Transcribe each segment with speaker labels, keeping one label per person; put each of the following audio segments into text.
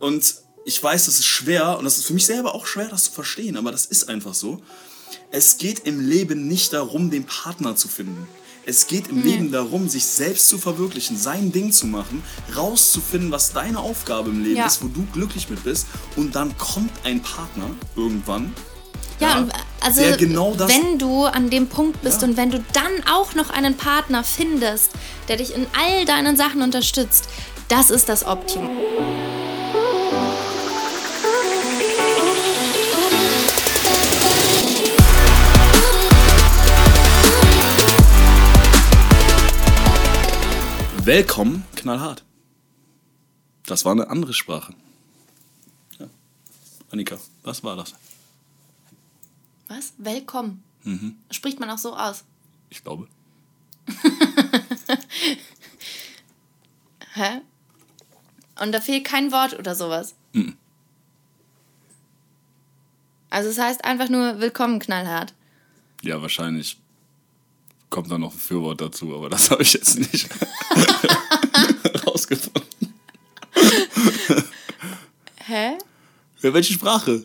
Speaker 1: und ich weiß, das ist schwer und das ist für mich selber auch schwer, das zu verstehen, aber das ist einfach so. Es geht im Leben nicht darum, den Partner zu finden. Es geht im Leben darum, sich selbst zu verwirklichen, sein Ding zu machen, rauszufinden, was deine Aufgabe im Leben
Speaker 2: Ja.
Speaker 1: ist, wo du glücklich mit bist. Und dann kommt ein Partner irgendwann.
Speaker 2: Ja, und also
Speaker 1: der genau
Speaker 2: wenn du an dem Punkt bist
Speaker 1: Ja.
Speaker 2: und wenn du dann auch noch einen Partner findest, der dich in all deinen Sachen unterstützt, das ist das Optimum.
Speaker 1: Willkommen, knallhart. Das war eine andere Sprache. Ja. Annika, was war das?
Speaker 2: Was? Willkommen.
Speaker 1: Mhm.
Speaker 2: Spricht man auch so aus.
Speaker 1: Ich glaube.
Speaker 2: Hä? Und da fehlt kein Wort oder sowas.
Speaker 1: Mhm.
Speaker 2: Also es heißt einfach nur willkommen knallhart.
Speaker 1: Ja, wahrscheinlich kommt da noch ein Fürwort dazu, aber das habe ich jetzt nicht rausgefunden.
Speaker 2: Hä?
Speaker 1: Ja, welche Sprache?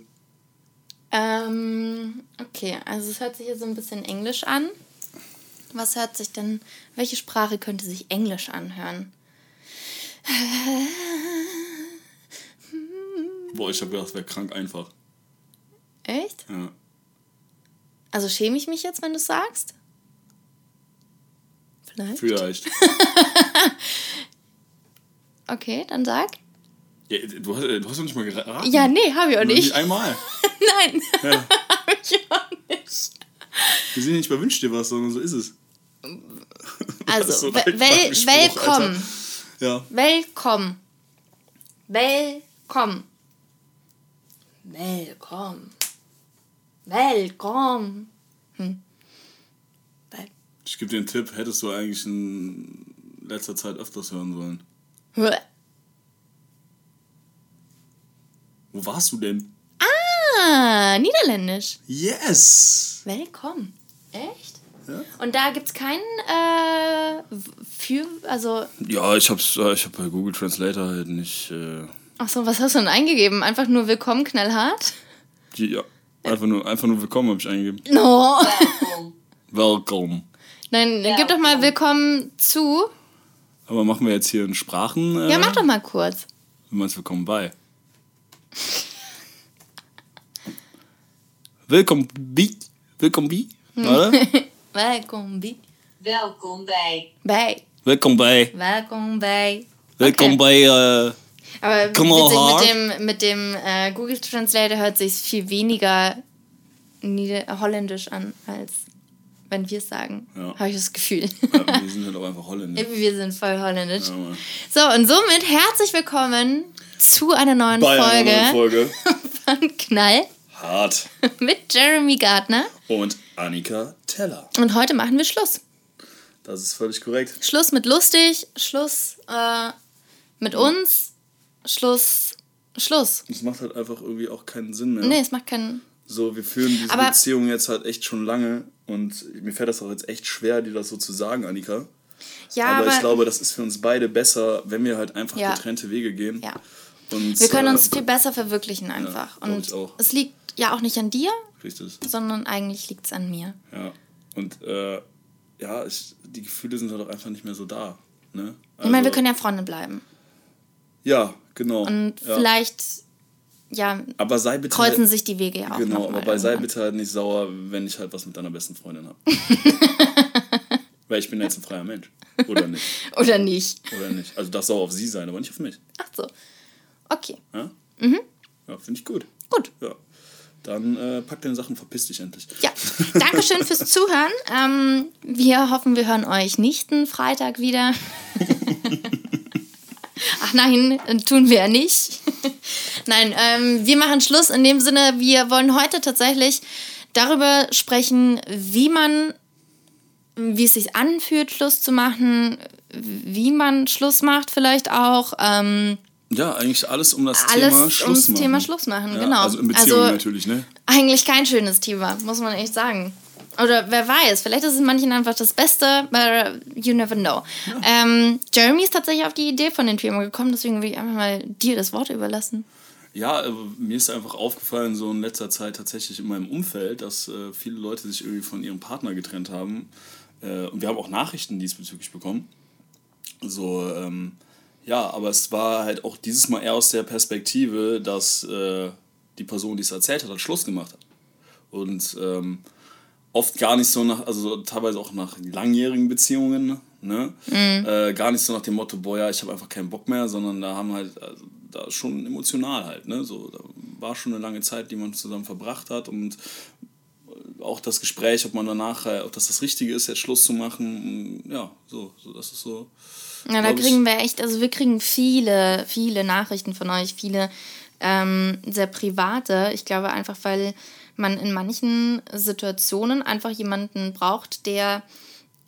Speaker 2: Ähm, okay, also es hört sich jetzt so ein bisschen Englisch an. Was hört sich denn, welche Sprache könnte sich Englisch anhören?
Speaker 1: Boah, ich habe gedacht, das wäre krank einfach.
Speaker 2: Echt?
Speaker 1: Ja.
Speaker 2: Also schäme ich mich jetzt, wenn du es sagst? Vielleicht.
Speaker 1: Vielleicht.
Speaker 2: Okay, dann sag.
Speaker 1: Ja, du, hast, du hast doch nicht mal geraten.
Speaker 2: Ja, nee, habe ich auch
Speaker 1: Nur
Speaker 2: nicht.
Speaker 1: einmal.
Speaker 2: Nein,
Speaker 1: Ja.
Speaker 2: habe ich auch nicht.
Speaker 1: Wir sind nicht bei Wünsch dir was, sondern so ist es.
Speaker 2: Also,
Speaker 1: so
Speaker 2: wel willkommen.
Speaker 1: Ja.
Speaker 2: Willkommen. Willkommen. Willkommen. Willkommen. Hm.
Speaker 1: Ich gebe dir einen Tipp, hättest du eigentlich in letzter Zeit öfters hören sollen.
Speaker 2: Hä?
Speaker 1: Wo warst du denn?
Speaker 2: Ah, Niederländisch.
Speaker 1: Yes!
Speaker 2: Willkommen. Echt?
Speaker 1: Ja?
Speaker 2: Und da gibt es keinen äh, für, also,
Speaker 1: Ja, ich hab's, äh, ich hab bei Google Translator halt nicht. Äh,
Speaker 2: ach so, was hast du denn eingegeben? Einfach nur willkommen knallhart?
Speaker 1: ja, einfach nur, einfach nur willkommen habe ich eingegeben.
Speaker 2: No.
Speaker 1: Welcome.
Speaker 2: Nein, dann gib doch mal willkommen zu.
Speaker 1: Aber machen wir jetzt hier in Sprachen? Äh,
Speaker 2: Ja, mach doch mal kurz.
Speaker 1: Du meinst willkommen bei. Willkommen bi. Willkommen bi. Oder?
Speaker 2: Welkom bij.
Speaker 3: Welkom bij.
Speaker 2: Bij.
Speaker 1: Willkommen bei.
Speaker 2: Welkom bij.
Speaker 1: Willkommen bei. Äh,
Speaker 2: Aber witzig, mit dem, mit dem äh, Google Translator hört sich viel weniger Nieder holländisch an, als wenn wir es sagen.
Speaker 1: Ja.
Speaker 2: Habe ich das Gefühl.
Speaker 1: ja, wir sind halt auch einfach Holländer.
Speaker 2: wir sind voll holländisch.
Speaker 1: Ja.
Speaker 2: So, und somit herzlich willkommen zu einer neuen
Speaker 1: Bei
Speaker 2: Folge,
Speaker 1: einer Folge.
Speaker 2: von Knall
Speaker 1: Hart.
Speaker 2: mit Jeremy Gardner.
Speaker 1: Und Annika Teller.
Speaker 2: Und heute machen wir Schluss.
Speaker 1: Das ist völlig korrekt.
Speaker 2: Schluss mit lustig, Schluss äh, mit uns, Schluss, Schluss.
Speaker 1: Es macht halt einfach irgendwie auch keinen Sinn mehr.
Speaker 2: Nee, es macht keinen.
Speaker 1: So, wir führen diese
Speaker 2: Aber-
Speaker 1: Beziehung jetzt halt echt schon lange und mir fällt das auch jetzt echt schwer, dir das so zu sagen, Annika.
Speaker 2: Ja,
Speaker 1: aber,
Speaker 2: aber,
Speaker 1: ich glaube, das ist für uns beide besser, wenn wir halt einfach
Speaker 2: Ja.
Speaker 1: getrennte Wege gehen.
Speaker 2: ja.
Speaker 1: Und,
Speaker 2: wir können
Speaker 1: äh,
Speaker 2: uns viel besser verwirklichen einfach.
Speaker 1: glaub
Speaker 2: Und es liegt ja auch nicht an dir,
Speaker 1: Richtig.
Speaker 2: sondern eigentlich liegt es an mir.
Speaker 1: Ja. Und äh, ja, ich, die Gefühle sind halt auch einfach nicht mehr so da. Ne?
Speaker 2: ich meine, wir
Speaker 1: Also,
Speaker 2: können ja Freunde bleiben.
Speaker 1: Ja, genau.
Speaker 2: Und
Speaker 1: ja.
Speaker 2: vielleicht, ja,
Speaker 1: aber sei bitte
Speaker 2: kreuzen sich die Wege ja auch
Speaker 1: Genau, aber bei sei
Speaker 2: irgendwann.
Speaker 1: bitte halt nicht sauer, wenn ich halt was mit deiner besten Freundin habe. Weil ich bin jetzt ein freier Mensch. Oder nicht.
Speaker 2: Oder nicht.
Speaker 1: Oder nicht. Also darf sauer auf sie sein, aber nicht auf mich.
Speaker 2: Ach so. Okay,
Speaker 1: Ja,
Speaker 2: Mhm.
Speaker 1: ja finde ich gut.
Speaker 2: gut.
Speaker 1: Ja. Dann äh, pack deine Sachen, verpiss dich endlich.
Speaker 2: Ja, Dankeschön fürs Zuhören. Ähm, wir hoffen, wir hören euch nächsten Freitag wieder. Ach nein, tun wir ja nicht. nein, ähm, wir machen Schluss in dem Sinne, wir wollen heute tatsächlich darüber sprechen, wie man, wie es sich anfühlt, Schluss zu machen, wie man Schluss macht vielleicht auch. Ähm,
Speaker 1: Ja, eigentlich alles um das
Speaker 2: Alles
Speaker 1: Thema Schluss
Speaker 2: ums
Speaker 1: machen.
Speaker 2: Thema Schluss machen,
Speaker 1: ja,
Speaker 2: genau.
Speaker 1: Also in Beziehungen
Speaker 2: Also-
Speaker 1: natürlich, ne?
Speaker 2: eigentlich kein schönes Thema, muss man echt sagen. Oder wer weiß, vielleicht ist es manchen einfach das Beste, but you never know. Ähm, Jeremy ist tatsächlich auf die Idee von den Filmen gekommen, deswegen will ich einfach mal dir das Wort überlassen.
Speaker 1: Ja, äh, mir ist einfach aufgefallen, so in letzter Zeit tatsächlich in meinem Umfeld, dass äh, viele Leute sich irgendwie von ihrem Partner getrennt haben. Äh, und wir haben auch Nachrichten diesbezüglich bekommen. So, ähm, ja, aber es war halt auch dieses Mal eher aus der Perspektive, dass äh, die Person, die es erzählt hat, hat Schluss gemacht hat. Und ähm, oft gar nicht so nach, also teilweise auch nach langjährigen Beziehungen, ne? Äh, gar nicht so nach dem Motto, boah, ja, ich habe einfach keinen Bock mehr, sondern da haben halt, also, da schon emotional halt, ne? So, da war schon eine lange Zeit, die man zusammen verbracht hat und auch das Gespräch, ob man danach, äh, ob das das Richtige ist, jetzt Schluss zu machen, ja, so, so das ist so.
Speaker 2: Ja, da kriegen wir echt, also wir kriegen viele, viele Nachrichten von euch, viele ähm, sehr private. Ich glaube einfach, weil man in manchen Situationen einfach jemanden braucht, der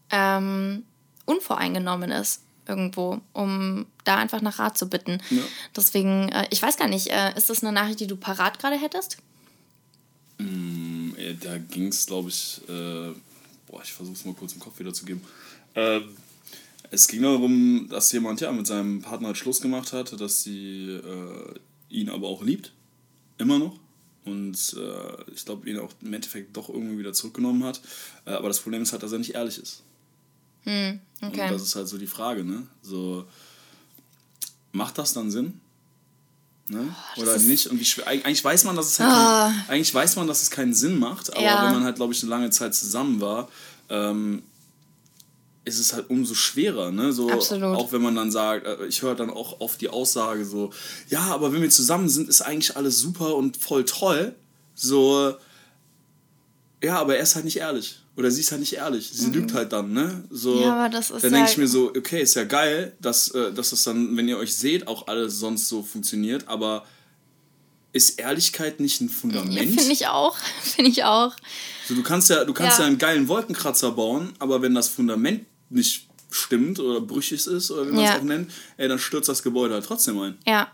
Speaker 2: ähm, unvoreingenommen ist irgendwo, um da einfach nach Rat zu bitten.
Speaker 1: Ja.
Speaker 2: Deswegen, äh, ich weiß gar nicht, äh, ist das eine Nachricht, die du parat gerade hättest?
Speaker 1: Äh, Da ging es, glaube ich, äh, boah, ich versuche es mal kurz im Kopf wiederzugeben. Ähm, es ging darum, dass jemand ja mit seinem Partner halt Schluss gemacht hat, dass sie äh, ihn aber auch liebt, immer noch. Und äh, ich glaube, ihn auch im Endeffekt doch irgendwie wieder zurückgenommen hat. Äh, aber das Problem ist halt, dass er nicht ehrlich ist. Und
Speaker 2: Okay.
Speaker 1: das ist halt so die Frage, ne? So, macht das dann Sinn? Ne? Oder nicht? Und wie schwer, eig- eigentlich weiß man, dass es halt
Speaker 2: Ah.
Speaker 1: kein, eigentlich weiß man, dass es keinen Sinn macht, aber
Speaker 2: Ja.
Speaker 1: wenn man halt, glaube ich, eine lange Zeit zusammen war, ähm, ist es halt umso schwerer, ne? So,
Speaker 2: Absolut.
Speaker 1: Auch wenn man dann sagt, äh, ich höre dann auch oft die Aussage so, ja, aber wenn wir zusammen sind, ist eigentlich alles super und voll toll. So, ja, aber er ist halt nicht ehrlich. Oder sie ist halt nicht ehrlich. Sie lügt halt dann, ne? So,
Speaker 2: Mhm. Ja, aber das ist
Speaker 1: dann denke
Speaker 2: ja-
Speaker 1: ich mir so, okay, ist ja geil, dass, äh, dass das dann, wenn ihr euch seht, auch alles sonst so funktioniert, aber ist Ehrlichkeit nicht ein
Speaker 2: Ja,
Speaker 1: Fundament?
Speaker 2: Finde ich auch. Finde ich auch.
Speaker 1: so, du kannst ja, du kannst ja.
Speaker 2: Ja.
Speaker 1: einen geilen Wolkenkratzer bauen, aber wenn das Fundament nicht stimmt oder brüchig ist oder wie man es
Speaker 2: Ja.
Speaker 1: auch nennt, ey, dann stürzt das Gebäude halt trotzdem ein.
Speaker 2: Ja.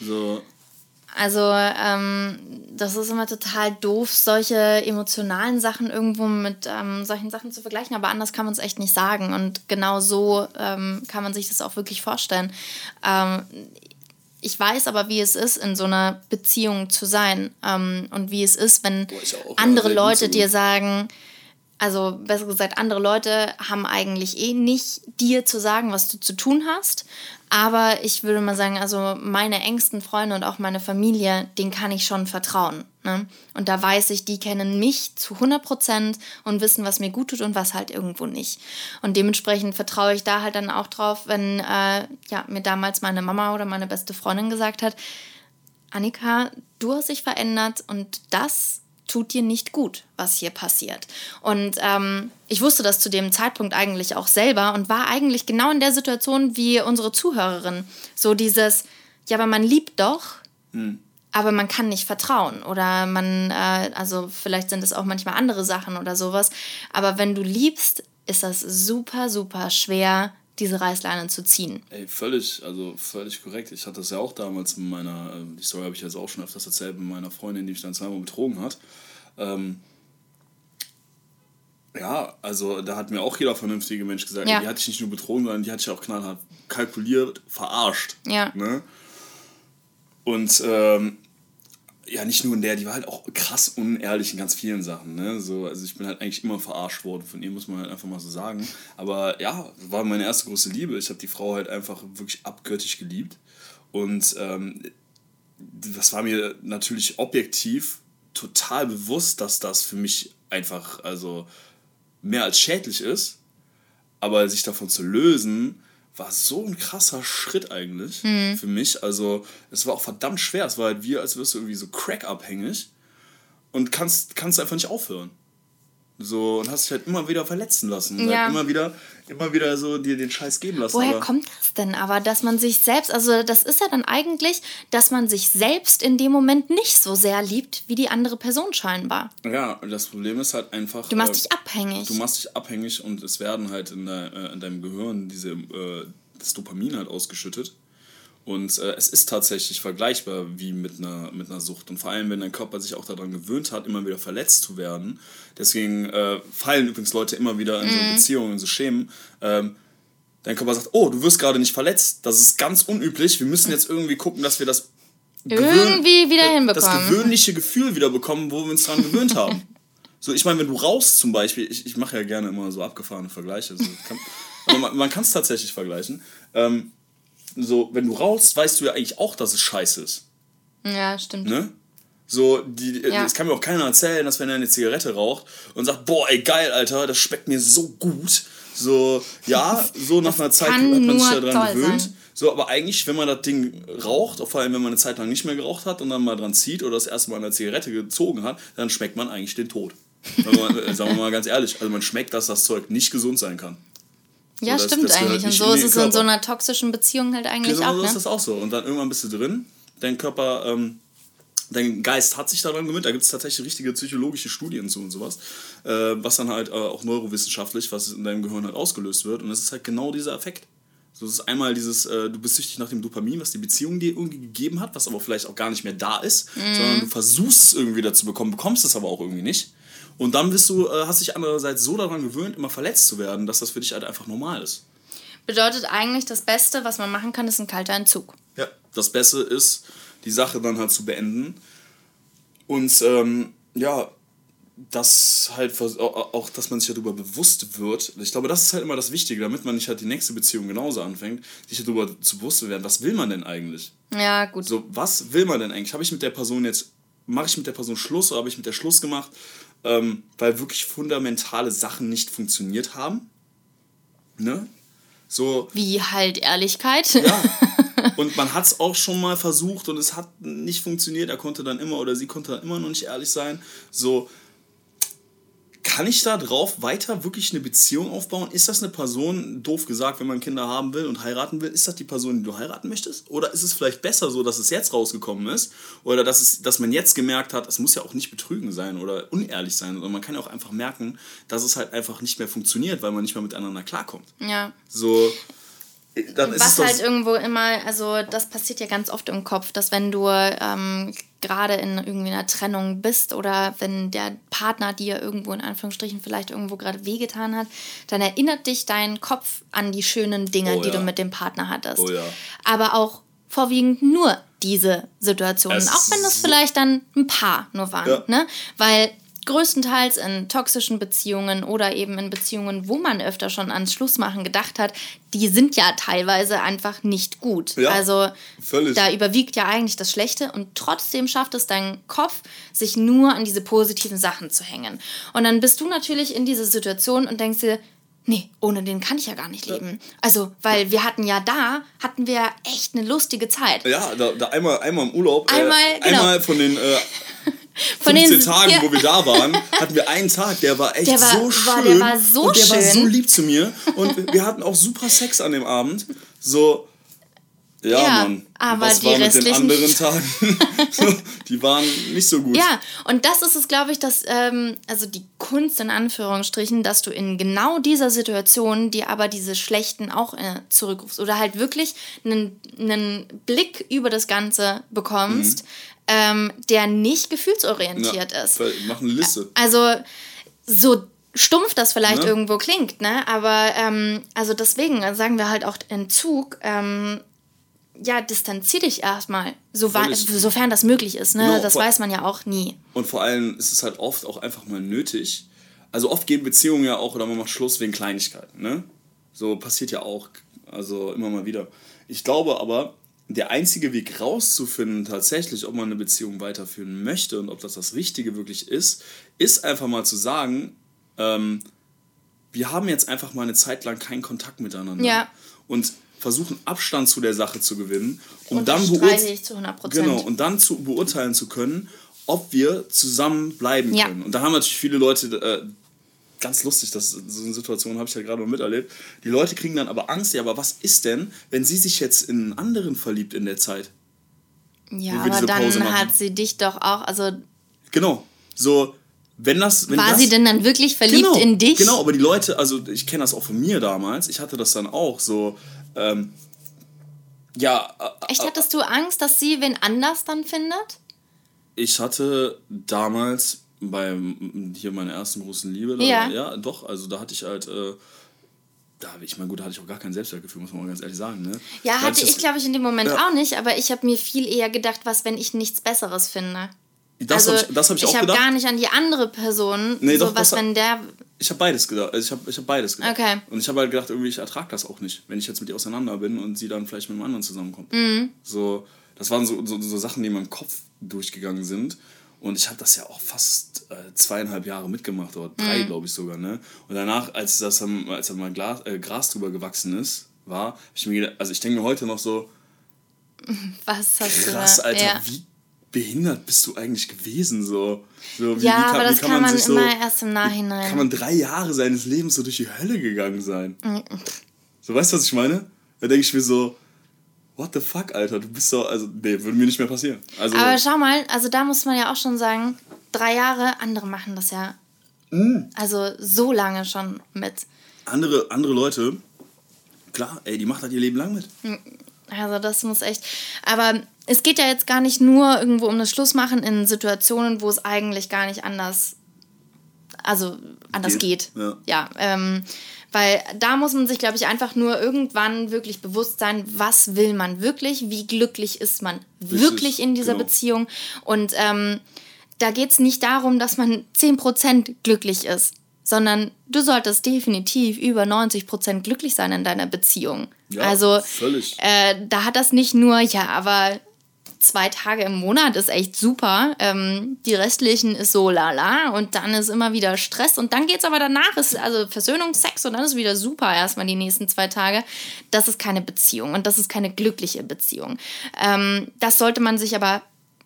Speaker 1: So,
Speaker 2: Also, ähm, das ist immer total doof, solche emotionalen Sachen irgendwo mit ähm, solchen Sachen zu vergleichen, aber anders kann man es echt nicht sagen. Und genau so ähm, kann man sich das auch wirklich vorstellen. Ähm, ich weiß aber, wie es ist, in so einer Beziehung zu sein. Ähm, und wie es ist, wenn
Speaker 1: Boah,
Speaker 2: andere Leute dir sagen, also besser gesagt, andere Leute haben eigentlich eh nicht dir zu sagen, was du zu tun hast. Aber ich würde mal sagen, also meine engsten Freunde und auch meine Familie, denen kann ich schon vertrauen. Ne? Und da weiß ich, die kennen mich zu 100 Prozent und wissen, was mir gut tut und was halt irgendwo nicht. Und dementsprechend vertraue ich da halt dann auch drauf, wenn äh, ja, mir damals meine Mama oder meine beste Freundin gesagt hat, Annika, du hast dich verändert und das tut dir nicht gut, was hier passiert. Und ähm, ich wusste das zu dem Zeitpunkt eigentlich auch selber und war eigentlich genau in der Situation wie unsere Zuhörerin. So dieses, ja, aber man liebt doch, aber man kann nicht vertrauen. Oder man, äh, also vielleicht sind es auch manchmal andere Sachen oder sowas. Aber wenn du liebst, ist das super, super schwer, diese Reißleine zu ziehen.
Speaker 1: Ey, völlig, also völlig korrekt. Ich hatte das ja auch damals mit meiner, äh, die Story habe ich jetzt auch schon öfters erzählt, mit meiner Freundin, die mich dann zweimal betrogen hat. Ähm, ja, also da hat mir auch jeder vernünftige Mensch gesagt,
Speaker 2: Ja.
Speaker 1: die hat dich nicht nur betrogen, sondern die hat dich auch knallhart kalkuliert, verarscht.
Speaker 2: Ja.
Speaker 1: Ne? Und ähm, ja, nicht nur in der, die war halt auch krass unehrlich in ganz vielen Sachen. Ne? So, also ich bin halt eigentlich immer verarscht worden von ihr, muss man halt einfach mal so sagen. Aber ja, war meine erste große Liebe. Ich habe die Frau halt einfach wirklich abgöttisch geliebt. Und ähm, das war mir natürlich objektiv total bewusst, dass das für mich einfach also mehr als schädlich ist. Aber sich davon zu lösen, war so ein krasser Schritt eigentlich für mich. Also es war auch verdammt schwer. Es war halt wie, als wirst du irgendwie so crack-abhängig und kannst, kannst einfach nicht aufhören. So, und hast dich halt immer wieder verletzen lassen. Und
Speaker 2: Ja.
Speaker 1: halt immer wieder, immer wieder so dir den Scheiß geben lassen.
Speaker 2: Woher
Speaker 1: aber,
Speaker 2: kommt das denn aber, dass man sich selbst, also das ist ja dann eigentlich, dass man sich selbst in dem Moment nicht so sehr liebt wie die andere Person scheinbar.
Speaker 1: Ja, und das Problem ist halt einfach.
Speaker 2: Du machst
Speaker 1: äh,
Speaker 2: dich abhängig.
Speaker 1: Du machst dich abhängig und es werden halt in, de, äh, in deinem Gehirn diese, äh, das Dopamin halt ausgeschüttet. Und äh, es ist tatsächlich vergleichbar wie mit einer, mit einer Sucht. Und vor allem, wenn dein Körper sich auch daran gewöhnt hat, immer wieder verletzt zu werden. Deswegen äh, fallen übrigens Leute immer wieder in so Beziehungen, in so Schemen. Ähm, dein Körper sagt, oh, du wirst gerade nicht verletzt. Das ist ganz unüblich. Wir müssen jetzt irgendwie gucken, dass wir das
Speaker 2: Irgendwie wieder
Speaker 1: das
Speaker 2: hinbekommen.
Speaker 1: gewöhnliche Gefühl wieder bekommen, wo wir uns dran gewöhnt haben. So, ich meine, wenn du rauchst zum Beispiel, ich, ich mache ja gerne immer so abgefahrene Vergleiche, so, kann, aber man, man kann es tatsächlich vergleichen. Ähm, so, wenn du rauchst, weißt du ja eigentlich auch, dass es scheiße ist.
Speaker 2: Ja, stimmt.
Speaker 1: Ne? So, die,
Speaker 2: Ja.
Speaker 1: es kann mir auch keiner erzählen, dass wenn er eine Zigarette raucht und sagt, boah, ey, geil, Alter, das schmeckt mir so gut. So, ja, so nach einer Zeit hat man sich daran gewöhnt.
Speaker 2: sein.
Speaker 1: So, aber eigentlich, wenn man das Ding raucht, vor allem wenn man eine Zeit lang nicht mehr geraucht hat und dann mal dran zieht oder das erste Mal eine Zigarette gezogen hat, dann schmeckt man eigentlich den Tod. Sagen wir mal ganz ehrlich, also man schmeckt, dass das Zeug nicht gesund sein kann.
Speaker 2: Ja,
Speaker 1: So, das-
Speaker 2: stimmt
Speaker 1: das gehört
Speaker 2: eigentlich. Und so ist es in so
Speaker 1: Körper.
Speaker 2: einer toxischen Beziehung halt eigentlich
Speaker 1: Genau
Speaker 2: auch,
Speaker 1: so
Speaker 2: ne?
Speaker 1: ist das auch so. Und dann irgendwann bist du drin, dein Körper, ähm, dein Geist hat sich daran gewöhnt. Da gibt es tatsächlich richtige psychologische Studien zu und sowas, äh, was dann halt äh, auch neurowissenschaftlich, was in deinem Gehirn halt ausgelöst wird. Und das ist halt genau dieser Effekt. So, das ist einmal dieses, äh, du bist süchtig nach dem Dopamin, was die Beziehung dir irgendwie gegeben hat, was aber vielleicht auch gar nicht mehr da ist, sondern du versuchst es irgendwie dazu bekommen, bekommst es aber auch irgendwie nicht. Und dann bist du, äh, hast dich andererseits so daran gewöhnt, immer verletzt zu werden, dass das für dich halt einfach normal ist.
Speaker 2: Bedeutet eigentlich, das Beste, was man machen kann, ist ein kalter Entzug.
Speaker 1: Ja. Das Beste ist, die Sache dann halt zu beenden. Und ähm, ja, das halt auch, dass man sich darüber bewusst wird. Ich glaube, das ist halt immer das Wichtige, damit man nicht halt die nächste Beziehung genauso anfängt, sich darüber zu bewusst werden, was will man denn eigentlich?
Speaker 2: Ja, gut.
Speaker 1: So, was will man denn eigentlich? Habe ich mit der Person jetzt, mache ich mit der Person Schluss oder habe ich mit der Schluss gemacht, ähm, weil wirklich fundamentale Sachen nicht funktioniert haben? Ne? So,
Speaker 2: Wie halt Ehrlichkeit.
Speaker 1: ja. Und man hat es auch schon mal versucht und es hat nicht funktioniert. Er konnte dann immer oder sie konnte dann immer noch nicht ehrlich sein. So, kann ich da drauf weiter wirklich eine Beziehung aufbauen? Ist das eine Person, doof gesagt, wenn man Kinder haben will und heiraten will, ist das die Person, die du heiraten möchtest? Oder ist es vielleicht besser so, dass es jetzt rausgekommen ist? Oder dass, es, dass man jetzt gemerkt hat, es muss ja auch nicht betrügen sein oder unehrlich sein, sondern man kann ja auch einfach merken, dass es halt einfach nicht mehr funktioniert, weil man nicht mehr miteinander klarkommt.
Speaker 2: Ja.
Speaker 1: So, dann ist
Speaker 2: Was
Speaker 1: doch
Speaker 2: halt irgendwo immer, also das passiert ja ganz oft im Kopf, dass wenn du ähm, gerade in irgendwie einer Trennung bist oder wenn der Partner dir irgendwo in Anführungsstrichen vielleicht irgendwo gerade wehgetan hat, dann erinnert dich dein Kopf an die schönen Dinge,
Speaker 1: Oh
Speaker 2: die
Speaker 1: ja.
Speaker 2: du mit dem Partner hattest.
Speaker 1: Oh ja.
Speaker 2: Aber auch vorwiegend nur diese Situationen,
Speaker 1: Es
Speaker 2: auch wenn das vielleicht dann ein paar nur waren,
Speaker 1: Ja.
Speaker 2: ne? Weil größtenteils in toxischen Beziehungen oder eben in Beziehungen, wo man öfter schon ans Schlussmachen gedacht hat, die sind ja teilweise einfach nicht gut.
Speaker 1: Ja,
Speaker 2: also
Speaker 1: völlig.
Speaker 2: da überwiegt ja eigentlich das Schlechte und trotzdem schafft es dein Kopf, sich nur an diese positiven Sachen zu hängen. Und dann bist du natürlich in dieser Situation und denkst dir, nee, ohne den kann ich ja gar nicht leben. Also, weil wir hatten ja da, hatten wir echt eine lustige Zeit.
Speaker 1: Ja, da, da einmal, einmal im Urlaub.
Speaker 2: Einmal,
Speaker 1: äh,
Speaker 2: genau.
Speaker 1: einmal von den äh,
Speaker 2: Von
Speaker 1: 15
Speaker 2: den-
Speaker 1: Tagen, wo wir da waren, hatten wir einen Tag, der war echt
Speaker 2: Der war-
Speaker 1: so schön.
Speaker 2: war- der war so
Speaker 1: und der war so
Speaker 2: schön.
Speaker 1: lieb zu mir. Und wir hatten auch super Sex an dem Abend. So, ja,
Speaker 2: Ja,
Speaker 1: Mann.
Speaker 2: aber
Speaker 1: Was
Speaker 2: die
Speaker 1: war mit den
Speaker 2: restlichen-
Speaker 1: anderen Tagen? die waren nicht so gut.
Speaker 2: Ja, und das ist es, glaube ich, dass, ähm, also die Kunst in Anführungsstrichen, dass du in genau dieser Situation dir aber diese schlechten auch äh, zurückrufst oder halt wirklich einen, einen Blick über das Ganze bekommst, ähm, der nicht gefühlsorientiert ist.
Speaker 1: Weil- Mach eine Liste.
Speaker 2: Also so stumpf das vielleicht
Speaker 1: Ne?
Speaker 2: irgendwo klingt, ne? Aber ähm, also deswegen sagen wir halt auch Entzug, ähm, ja, distanzier dich erstmal, so sofern das möglich ist, ne?
Speaker 1: Genau,
Speaker 2: das weiß man ja auch nie.
Speaker 1: Und vor allem ist es halt oft auch einfach mal nötig. Also oft gehen Beziehungen ja auch oder man macht Schluss wegen Kleinigkeiten, ne? So passiert ja auch, also immer mal wieder. Ich glaube aber, der einzige Weg rauszufinden, tatsächlich, ob man eine Beziehung weiterführen möchte und ob das das Richtige wirklich ist, ist einfach mal zu sagen, ähm, wir haben jetzt einfach mal eine Zeit lang keinen Kontakt miteinander.
Speaker 2: Ja.
Speaker 1: Und versuchen Abstand zu der Sache zu gewinnen, um dann
Speaker 2: zu 100 Prozent.
Speaker 1: Genau, und dann zu beurteilen zu können, ob wir zusammen bleiben
Speaker 2: Ja.
Speaker 1: können. Und da haben natürlich viele Leute, äh, ganz lustig, das, so eine Situation habe ich ja gerade mal miterlebt, die Leute kriegen dann aber Angst, ja, aber was ist denn, wenn sie sich jetzt in einen anderen verliebt in der Zeit?
Speaker 2: ja, aber dann hat sie dich doch auch, also
Speaker 1: Genau, so, wenn das... Wenn
Speaker 2: war
Speaker 1: das,
Speaker 2: sie denn dann wirklich verliebt
Speaker 1: genau,
Speaker 2: in dich?
Speaker 1: Genau, aber die Leute, also ich kenne das auch von mir damals, ich hatte das dann auch so, ähm, Ja, äh,
Speaker 2: Echt, hattest du Angst, dass sie wen anders dann findet?
Speaker 1: ich hatte damals beim hier meiner ersten großen Liebe, da,
Speaker 2: Ja.
Speaker 1: ja, doch, also da hatte ich halt, äh, da, ich meine, gut, da hatte ich auch gar kein Selbstwertgefühl, muss man mal ganz ehrlich sagen, ne?
Speaker 2: Ja,
Speaker 1: Da
Speaker 2: hatte
Speaker 1: das-
Speaker 2: ich, glaube ich, in dem Moment
Speaker 1: Ja.
Speaker 2: auch nicht, aber ich habe mir viel eher gedacht, was, wenn ich nichts Besseres finde.
Speaker 1: Das
Speaker 2: also,
Speaker 1: habe ich, hab ich auch
Speaker 2: hab
Speaker 1: gedacht.
Speaker 2: gar nicht an die andere Person,
Speaker 1: Nee,
Speaker 2: so
Speaker 1: doch,
Speaker 2: was, wenn der.
Speaker 1: Ich habe beides gedacht. Also ich habe ich hab beides gedacht.
Speaker 2: Okay.
Speaker 1: Und ich habe halt gedacht, irgendwie, ich ertrage das auch nicht, wenn ich jetzt mit ihr auseinander bin und sie dann vielleicht mit einem anderen zusammenkommt.
Speaker 2: Mhm.
Speaker 1: So, das waren so, so, so Sachen, die in meinem Kopf durchgegangen sind. Und ich habe das ja auch fast äh, zweieinhalb Jahre mitgemacht, oder
Speaker 2: Mhm.
Speaker 1: drei, glaube ich sogar. Ne? Und danach, als das dann, als dann mal Glas, äh, Gras drüber gewachsen ist, war, ich mir gedacht, also ich denke mir heute noch so,
Speaker 2: Was hast
Speaker 1: krass,
Speaker 2: du da?
Speaker 1: Alter,
Speaker 2: ja.
Speaker 1: wie behindert bist du eigentlich gewesen? So, so wie,
Speaker 2: ja,
Speaker 1: wie
Speaker 2: aber das
Speaker 1: wie
Speaker 2: kann, man
Speaker 1: sich so,
Speaker 2: immer erst im Nachhinein.
Speaker 1: kann man drei Jahre seines Lebens so durch die Hölle gegangen sein. So, weißt du, was ich meine? Da denke ich mir so, what the fuck, Alter, du bist doch, also, nee, würde mir nicht mehr passieren. Also,
Speaker 2: aber schau mal, also da muss man ja auch schon sagen, drei Jahre, andere machen das ja.
Speaker 1: Mm.
Speaker 2: Also so lange schon mit.
Speaker 1: andere, andere Leute, klar, ey, die macht halt ihr Leben lang mit.
Speaker 2: Also das muss echt. Aber es geht ja jetzt gar nicht nur irgendwo um das Schlussmachen in Situationen, wo es eigentlich gar nicht anders, also anders
Speaker 1: Geht,
Speaker 2: geht.
Speaker 1: ja.
Speaker 2: ja ähm, weil da muss man sich, glaube ich, einfach nur irgendwann wirklich bewusst sein, was will man wirklich, wie glücklich ist man wirklich in dieser
Speaker 1: genau.
Speaker 2: Beziehung. Und ähm, da geht es nicht darum, dass man 10% glücklich ist, sondern du solltest definitiv über 90% glücklich sein in deiner Beziehung.
Speaker 1: Ja,
Speaker 2: also
Speaker 1: völlig.
Speaker 2: äh, da hat das nicht nur, ja, aber zwei Tage im Monat ist echt super. Ähm, die restlichen ist so lala und dann ist immer wieder Stress und dann geht's aber danach, ist also Versöhnung, Sex und dann ist wieder super erstmal die nächsten zwei Tage. Das ist keine Beziehung und das ist keine glückliche Beziehung. Ähm, das sollte man sich aber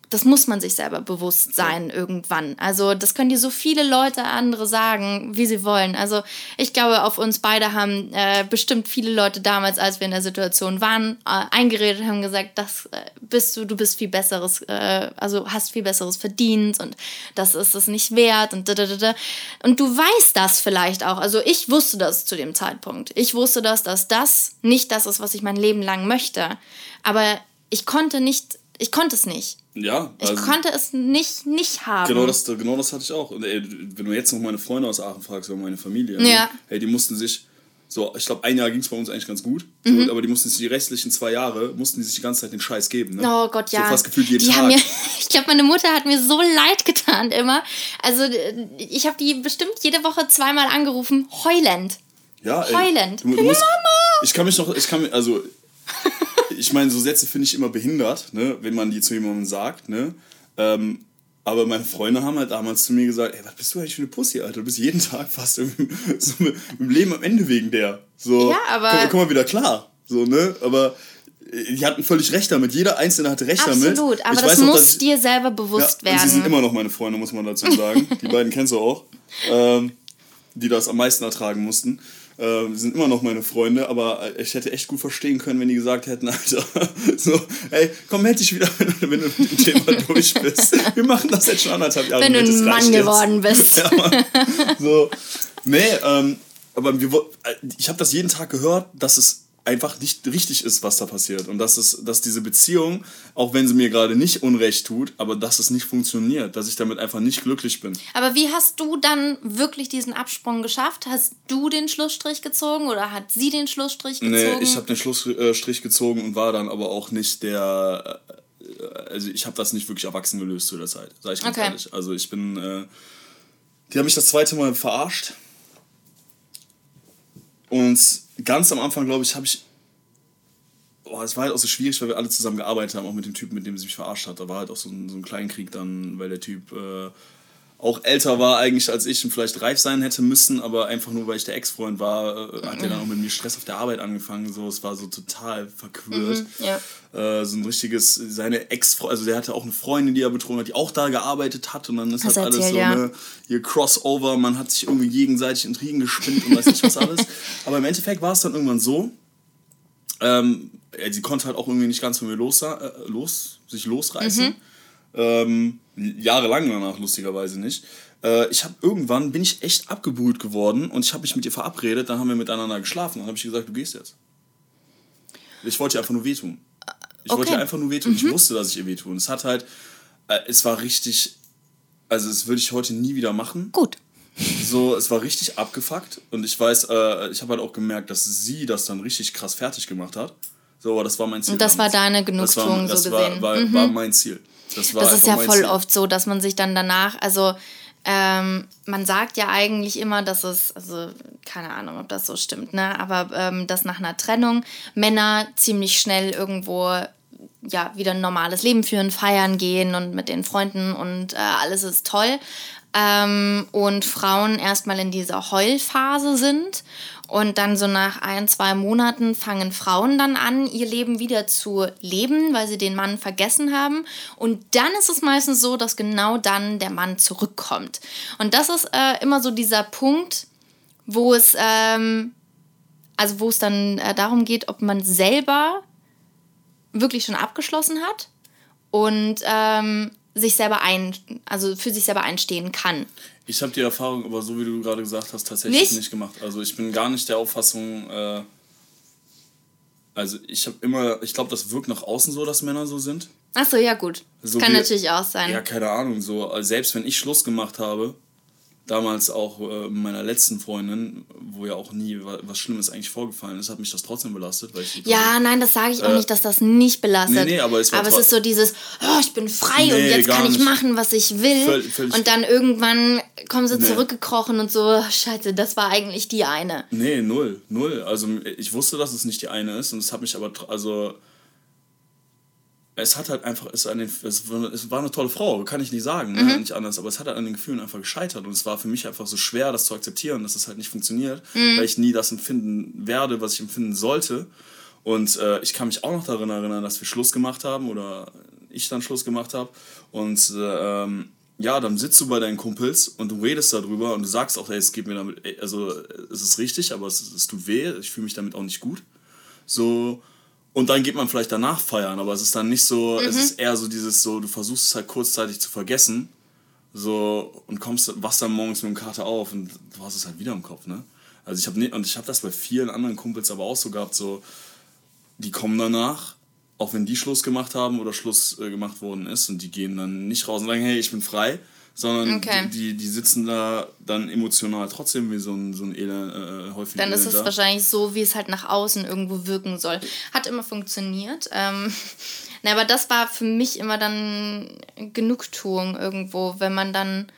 Speaker 2: das muss man sich selber bewusst sein irgendwann. Also das können dir so viele Leute andere sagen, wie sie wollen. Also ich glaube, auf uns beide haben äh, bestimmt viele Leute damals, als wir in der Situation waren, äh, eingeredet haben gesagt, das äh, bist du, du bist viel besseres, äh, also hast viel besseres verdient und das ist es nicht wert und da, da, da, da. und du weißt das vielleicht auch. Also ich wusste das zu dem Zeitpunkt. Ich wusste das, dass das nicht das ist, was ich mein Leben lang möchte. Aber ich konnte nicht, ich konnte es nicht.
Speaker 1: Ja,
Speaker 2: Ich
Speaker 1: also,
Speaker 2: konnte es nicht, nicht haben.
Speaker 1: genau, das, genau das hatte ich auch. Und ey, wenn du jetzt noch meine Freunde aus Aachen fragst, oder meine Familie, ne?
Speaker 2: Ja.
Speaker 1: hey, die mussten sich, so, ich glaube, ein Jahr ging es bei uns eigentlich ganz gut,
Speaker 2: Mhm.
Speaker 1: so, aber die mussten sich die restlichen zwei Jahre, mussten die sich die ganze Zeit den Scheiß geben. Ne?
Speaker 2: Oh Gott, ja.
Speaker 1: So fast gefühlt jeden
Speaker 2: die
Speaker 1: Tag.
Speaker 2: Haben mir, ich glaube, meine Mutter hat mir so leid getan immer. Also äh, ich habe die bestimmt jede Woche zweimal angerufen, heulend.
Speaker 1: Ja, ey,
Speaker 2: Heulend.
Speaker 1: Du, du musst, Ich kann mich noch, ich kann mich, also, ich meine, so Sätze finde ich immer behindert, ne, wenn man die zu jemandem sagt, ne. Ähm, aber meine Freunde haben halt damals zu mir gesagt, ey, was bist du eigentlich für eine Pussy, Alter? Du bist jeden Tag fast irgendwie so mit, dem Leben am Ende wegen der. So,
Speaker 2: Ja, aber-
Speaker 1: Komm, komm mal wieder klar. So, ne? Aber äh, die hatten völlig recht damit. Jeder Einzelne hatte recht damit.
Speaker 2: Absolut, aber
Speaker 1: Ich
Speaker 2: das
Speaker 1: noch,
Speaker 2: muss
Speaker 1: ich-
Speaker 2: dir selber bewusst
Speaker 1: ja, Und sie sind
Speaker 2: werden.
Speaker 1: immer noch meine Freunde, muss man dazu sagen. Die beiden kennst du auch. Ähm, die das am meisten ertragen mussten. Die sind immer noch meine Freunde, aber ich hätte echt gut verstehen können, wenn die gesagt hätten, Alter, so, ey, komm, meld dich wieder, wenn du, wenn du mit dem Thema durch bist. Wir machen das jetzt schon anderthalb Jahre.
Speaker 2: wenn du ein Mann
Speaker 1: jetzt.
Speaker 2: geworden bist.
Speaker 1: Ja, Mann. so, nee, ähm, aber wir, äh, ich habe das jeden Tag gehört, dass es einfach nicht richtig ist, was da passiert. Und dass, es, dass diese Beziehung, auch wenn sie mir gerade nicht Unrecht tut, aber dass es nicht funktioniert, dass ich damit einfach nicht glücklich bin.
Speaker 2: Aber wie hast du dann wirklich diesen Absprung geschafft? Hast du den Schlussstrich gezogen oder hat sie den Schlussstrich gezogen?
Speaker 1: Nee, ich habe den Schlussstrich gezogen und war dann aber auch nicht der. äh, Also ich habe das nicht wirklich erwachsen gelöst zu der Zeit, sag ich ganz
Speaker 2: Okay.
Speaker 1: ehrlich. Also ich bin. Äh, die haben mich das zweite Mal verarscht. Und ganz am Anfang, glaube ich, habe ich. Boah, es war halt auch so schwierig, weil wir alle zusammen gearbeitet haben, auch mit dem Typen, mit dem sie mich verarscht hat. Da war halt auch so ein, so ein Kleinkrieg dann, weil der Typ äh, auch älter war eigentlich als ich und vielleicht reif sein hätte müssen, aber einfach nur, weil ich der Ex-Freund war, äh, hat er dann auch mit mir Stress auf der Arbeit angefangen. So, es war so total verquirlt.
Speaker 2: ja.
Speaker 1: Äh, so ein richtiges, seine ex also der hatte auch eine Freundin, die er betrogen hat, die auch da gearbeitet hat und dann ist halt alles
Speaker 2: erzählt,
Speaker 1: so eine hier Crossover, man hat sich irgendwie gegenseitig Intrigen gespinnt und weiß nicht was alles. Aber im Endeffekt war es dann irgendwann so, ähm, sie konnte halt auch irgendwie nicht ganz von mir los, äh, los sich losreißen. Ähm, jahrelang danach, lustigerweise nicht. Äh, ich habe irgendwann bin ich echt abgebrüht geworden und ich habe mich mit ihr verabredet, dann haben wir miteinander geschlafen. Dann habe ich gesagt, du gehst jetzt. Ich wollte ihr einfach nur wehtun. Ich wollte
Speaker 2: Okay. Mhm.
Speaker 1: ihr einfach nur wehtun. Ich wusste, dass ich ihr wehtue. Und es hat halt, äh, es war richtig, also das würde ich heute nie wieder machen.
Speaker 2: Gut.
Speaker 1: So, es war richtig abgefuckt und ich weiß, äh, ich habe halt auch gemerkt, dass sie das dann richtig krass fertig gemacht hat. So, aber das war mein Ziel.
Speaker 2: Und das war
Speaker 1: damals.
Speaker 2: deine Genugtuung,
Speaker 1: das
Speaker 2: so
Speaker 1: war,
Speaker 2: gesehen.
Speaker 1: War, war, war mein Ziel. Das,
Speaker 2: Das ist ja voll
Speaker 1: Ziel.
Speaker 2: oft so, dass man sich dann danach, also ähm, man sagt ja eigentlich immer, dass es, also keine Ahnung, ob das so stimmt, ne? Aber ähm, dass nach einer Trennung Männer ziemlich schnell irgendwo ja wieder ein normales Leben führen, feiern gehen und mit den Freunden und äh, alles ist toll. Ähm, und Frauen erstmal in dieser Heulphase sind. Und dann so nach ein, zwei Monaten fangen Frauen dann an, ihr Leben wieder zu leben, weil sie den Mann vergessen haben. Und dann ist es meistens so, dass genau dann der Mann zurückkommt. Und das ist äh, immer so dieser Punkt, wo es, ähm, also wo es dann äh, darum geht, ob man selber wirklich schon abgeschlossen hat und ähm, sich selber ein, also für sich selber einstehen kann.
Speaker 1: Ich habe die Erfahrung, aber so wie du gerade gesagt hast, tatsächlich
Speaker 2: Nicht?
Speaker 1: nicht, gemacht. Also ich bin gar nicht der Auffassung, äh, also ich habe immer, ich glaube, das wirkt nach außen so, dass Männer so sind.
Speaker 2: Achso, ja gut.
Speaker 1: So
Speaker 2: kann
Speaker 1: wie-
Speaker 2: natürlich auch sein.
Speaker 1: Ja, keine Ahnung, so, also selbst wenn ich Schluss gemacht habe, damals auch äh, meiner letzten Freundin, wo ja auch nie wa- was Schlimmes eigentlich vorgefallen ist, hat mich das trotzdem belastet, weil ich
Speaker 2: Ja, nein, das sage ich auch nicht, dass das nicht belastet.
Speaker 1: Äh, nee, nee, aber es
Speaker 2: aber es ist so dieses, oh, ich bin frei und
Speaker 1: Nee,
Speaker 2: jetzt
Speaker 1: gar
Speaker 2: kann ich
Speaker 1: nicht.
Speaker 2: machen, was ich will.
Speaker 1: Völ- völlig-
Speaker 2: und dann irgendwann kommen sie
Speaker 1: Nee.
Speaker 2: zurückgekrochen und so, oh, scheiße, das war eigentlich die eine.
Speaker 1: Nee, null, null. Also ich wusste, dass es nicht die eine ist und es hat mich aber, also es hat halt einfach, es, an den, es, war, eine tolle Frau, kann ich nicht sagen, ne? nicht anders, aber es hat halt an den Gefühlen einfach gescheitert und es war für mich einfach so schwer, das zu akzeptieren, dass es halt nicht funktioniert, weil ich nie das empfinden werde, was ich empfinden sollte. Und äh, ich kann mich auch noch daran erinnern, dass wir Schluss gemacht haben oder ich dann Schluss gemacht habe. Und äh, ähm, ja, dann sitzt du bei deinen Kumpels und du redest darüber und du sagst auch, ey, es geht mir damit, also es ist richtig, aber es, es tut weh, ich fühle mich damit auch nicht gut. So, und dann geht man vielleicht danach feiern, aber es ist dann nicht so, es ist eher so dieses so, du versuchst es halt kurzzeitig zu vergessen. So, und kommst, wachst dann morgens mit dem Kater auf und du hast es halt wieder im Kopf, ne? Also ich habe nicht, und ich habe das bei vielen anderen Kumpels aber auch so gehabt, so, die kommen danach, auch wenn die Schluss gemacht haben oder Schluss äh, gemacht worden ist und die gehen dann nicht raus und sagen, hey, ich bin frei, sondern
Speaker 2: Okay.
Speaker 1: die, die, die sitzen da dann emotional trotzdem wie so ein, so ein Elend, äh, häufig
Speaker 2: Dann ist es
Speaker 1: da.
Speaker 2: wahrscheinlich so, wie es halt nach außen irgendwo wirken soll. Hat immer funktioniert. Ähm, na, aber das war für mich immer dann Genugtuung irgendwo, wenn man dann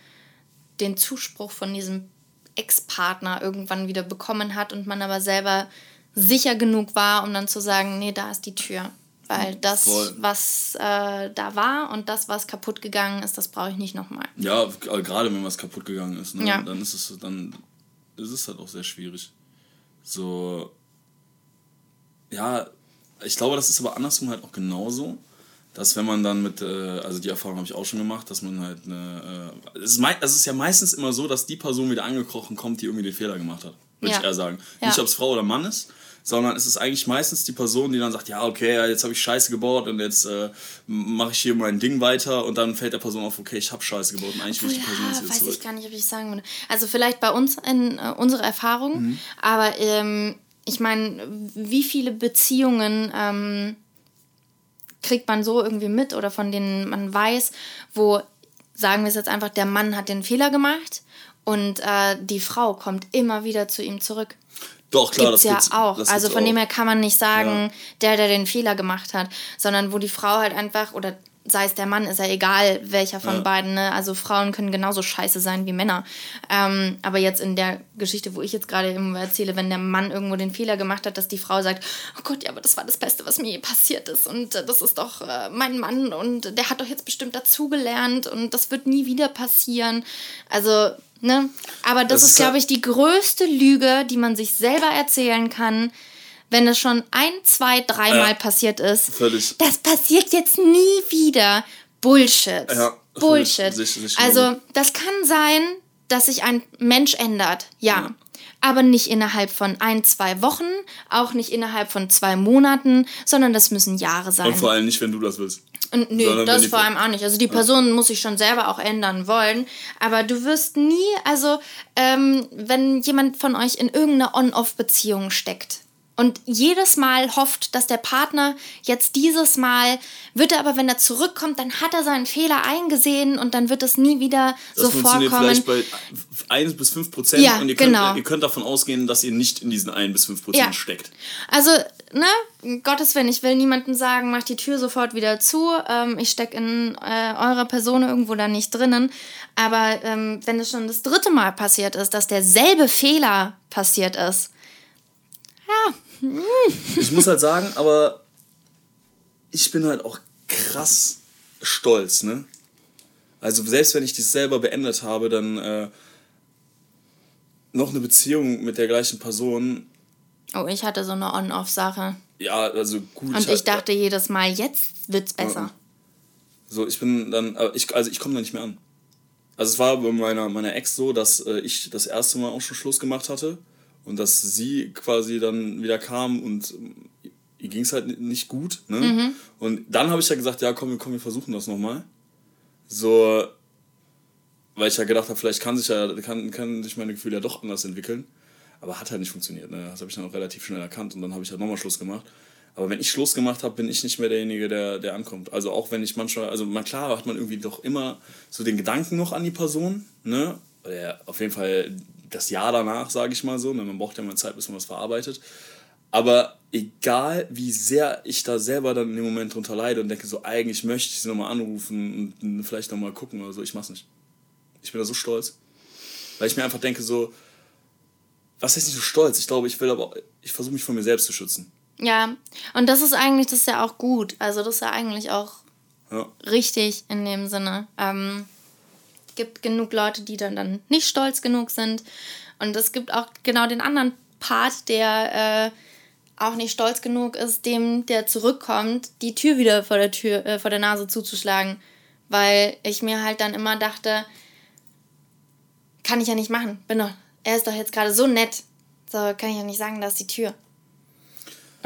Speaker 2: den Zuspruch von diesem Ex-Partner irgendwann wieder bekommen hat und man aber selber sicher genug war, um dann zu sagen, nee, da ist die Tür. Weil das,
Speaker 1: Voll.
Speaker 2: was äh, da war und das, was kaputt gegangen ist, das brauche ich nicht nochmal.
Speaker 1: Ja, g- gerade wenn was kaputt gegangen ist, ne?
Speaker 2: Ja.
Speaker 1: dann ist es dann ist es halt auch sehr schwierig. So ja, ich glaube, das ist aber andersrum halt auch genauso, dass wenn man dann mit, äh, also die Erfahrung habe ich auch schon gemacht, dass man halt eine, äh, es, ist mei- es ist ja meistens immer so, dass die Person wieder angekrochen kommt, die irgendwie den Fehler gemacht hat, würde
Speaker 2: Ja.
Speaker 1: ich eher sagen.
Speaker 2: Ja.
Speaker 1: Nicht, ob es Frau oder Mann ist, sondern es ist eigentlich meistens die Person, die dann sagt, ja, okay, jetzt habe ich Scheiße gebaut und jetzt äh, mache ich hier mein Ding weiter und dann fällt der Person auf, okay, ich habe Scheiße gebaut und eigentlich will ich die Person jetzt
Speaker 2: ja,
Speaker 1: wieder
Speaker 2: weiß
Speaker 1: zurück.
Speaker 2: ich gar nicht, ob ich sagen würde. Also vielleicht bei uns in äh, unserer Erfahrung,
Speaker 1: Mhm.
Speaker 2: aber ähm, ich meine, wie viele Beziehungen ähm, kriegt man so irgendwie mit oder von denen man weiß, wo, sagen wir es jetzt einfach, der Mann hat den Fehler gemacht und äh, die Frau kommt immer wieder zu ihm zurück.
Speaker 1: Doch, klar,
Speaker 2: Gibt's
Speaker 1: das
Speaker 2: ja
Speaker 1: gibt's,
Speaker 2: auch.
Speaker 1: das
Speaker 2: Also von
Speaker 1: auch.
Speaker 2: dem her kann man nicht sagen, der, der den Fehler gemacht hat, sondern wo die Frau halt einfach, oder sei es der Mann, ist ja egal, welcher von
Speaker 1: Ja.
Speaker 2: beiden, ne? Also Frauen können genauso scheiße sein wie Männer. Ähm, aber jetzt in der Geschichte, wo ich jetzt gerade erzähle, wenn der Mann irgendwo den Fehler gemacht hat, dass die Frau sagt, oh Gott, ja, aber das war das Beste, was mir je passiert ist und äh, das ist doch äh, mein Mann und der hat doch jetzt bestimmt dazugelernt und das wird nie wieder passieren. Also, ne? Aber das,
Speaker 1: Das
Speaker 2: ist, glaube ich, die größte Lüge, die man sich selber erzählen kann, wenn es schon ein, zwei, dreimal
Speaker 1: Ja.
Speaker 2: passiert ist.
Speaker 1: Völlig.
Speaker 2: Das passiert jetzt nie wieder. Bullshit.
Speaker 1: Ja,
Speaker 2: Bullshit.
Speaker 1: Sich- sich
Speaker 2: also, das kann sein, dass sich ein Mensch ändert. Ja.
Speaker 1: Ja.
Speaker 2: Aber nicht innerhalb von ein, zwei Wochen, auch nicht innerhalb von zwei Monaten, sondern das müssen Jahre sein.
Speaker 1: Und vor allem nicht, wenn du das willst.
Speaker 2: Und nö,
Speaker 1: Sondern
Speaker 2: das vor allem auch nicht. Also die Person muss sich schon selber auch ändern wollen. Aber du wirst nie, also ähm, wenn jemand von euch in irgendeiner On-Off-Beziehung steckt, Und jedes Mal hofft, dass der Partner jetzt dieses Mal wird er aber, wenn er zurückkommt, dann hat er seinen Fehler eingesehen und dann wird es nie wieder
Speaker 1: Das
Speaker 2: so
Speaker 1: funktioniert
Speaker 2: vorkommen.
Speaker 1: vielleicht bei 1 bis 5 Prozent
Speaker 2: Ja,
Speaker 1: und ihr könnt,
Speaker 2: genau.
Speaker 1: ihr könnt davon ausgehen, dass ihr nicht in diesen 1 bis 5 Prozent
Speaker 2: Ja.
Speaker 1: steckt.
Speaker 2: Also, ne, Gottes Willen, ich will niemandem sagen, mach die Tür sofort wieder zu. Ähm, ich stecke in äh, eurer Person irgendwo da nicht drinnen. Aber ähm, wenn es schon das dritte Mal passiert ist, dass derselbe Fehler passiert ist, ja,
Speaker 1: Ich muss halt sagen, aber ich bin halt auch krass stolz, ne? Also selbst wenn ich das selber beendet habe, dann äh, noch eine Beziehung mit der gleichen Person,
Speaker 2: oh, ich hatte so eine On-Off-Sache.
Speaker 1: ja, also gut.
Speaker 2: Und ich
Speaker 1: hab-
Speaker 2: dachte jedes Mal, jetzt wird's besser.
Speaker 1: So, ich bin dann, ich, also ich komme da nicht mehr an. Also es war bei meiner, meiner Ex so, dass äh, ich das erste Mal auch schon Schluss gemacht hatte und dass sie quasi dann wieder kam und ihr ging es halt nicht gut. Ne?
Speaker 2: Mhm.
Speaker 1: Und dann habe ich ja gesagt, ja komm, wir- komm, wir versuchen das nochmal. So, weil ich ja gedacht habe, vielleicht kann sich ja, kann, kann sich meine Gefühle ja doch anders entwickeln. Aber hat halt nicht funktioniert. Ne? Das habe ich dann auch relativ schnell erkannt und dann habe ich halt nochmal Schluss gemacht. Aber wenn ich Schluss gemacht habe, bin ich nicht mehr derjenige, der, der ankommt. Also auch wenn ich manchmal, also mal klar hat man irgendwie doch immer so den Gedanken noch an die Person, ne? Oder auf jeden Fall das Jahr danach, sage ich mal so. Ne? Man braucht ja mal Zeit, bis man was verarbeitet. Aber egal, wie sehr ich da selber dann in dem Moment drunter leide und denke, so eigentlich möchte ich sie nochmal anrufen und vielleicht nochmal gucken oder so, ich mach's nicht. Ich bin da so stolz. Weil ich mir einfach denke, so, was heißt nicht so stolz? Ich glaube, ich will aber, ich versuche mich von mir selbst zu schützen.
Speaker 2: Ja, und das ist eigentlich, das ist ja auch gut. Also das ist ja eigentlich auch
Speaker 1: Ja.
Speaker 2: richtig in dem Sinne. Ähm, gibt genug Leute, die dann, dann nicht stolz genug sind. Und es gibt auch genau den anderen Part, der äh, auch nicht stolz genug ist, dem, der zurückkommt, die Tür wieder vor der Tür, äh, vor der Nase zuzuschlagen. Weil ich mir halt dann immer dachte, kann ich ja nicht machen. Bin doch, er ist doch jetzt gerade so nett. So kann ich ja nicht sagen, da ist die Tür.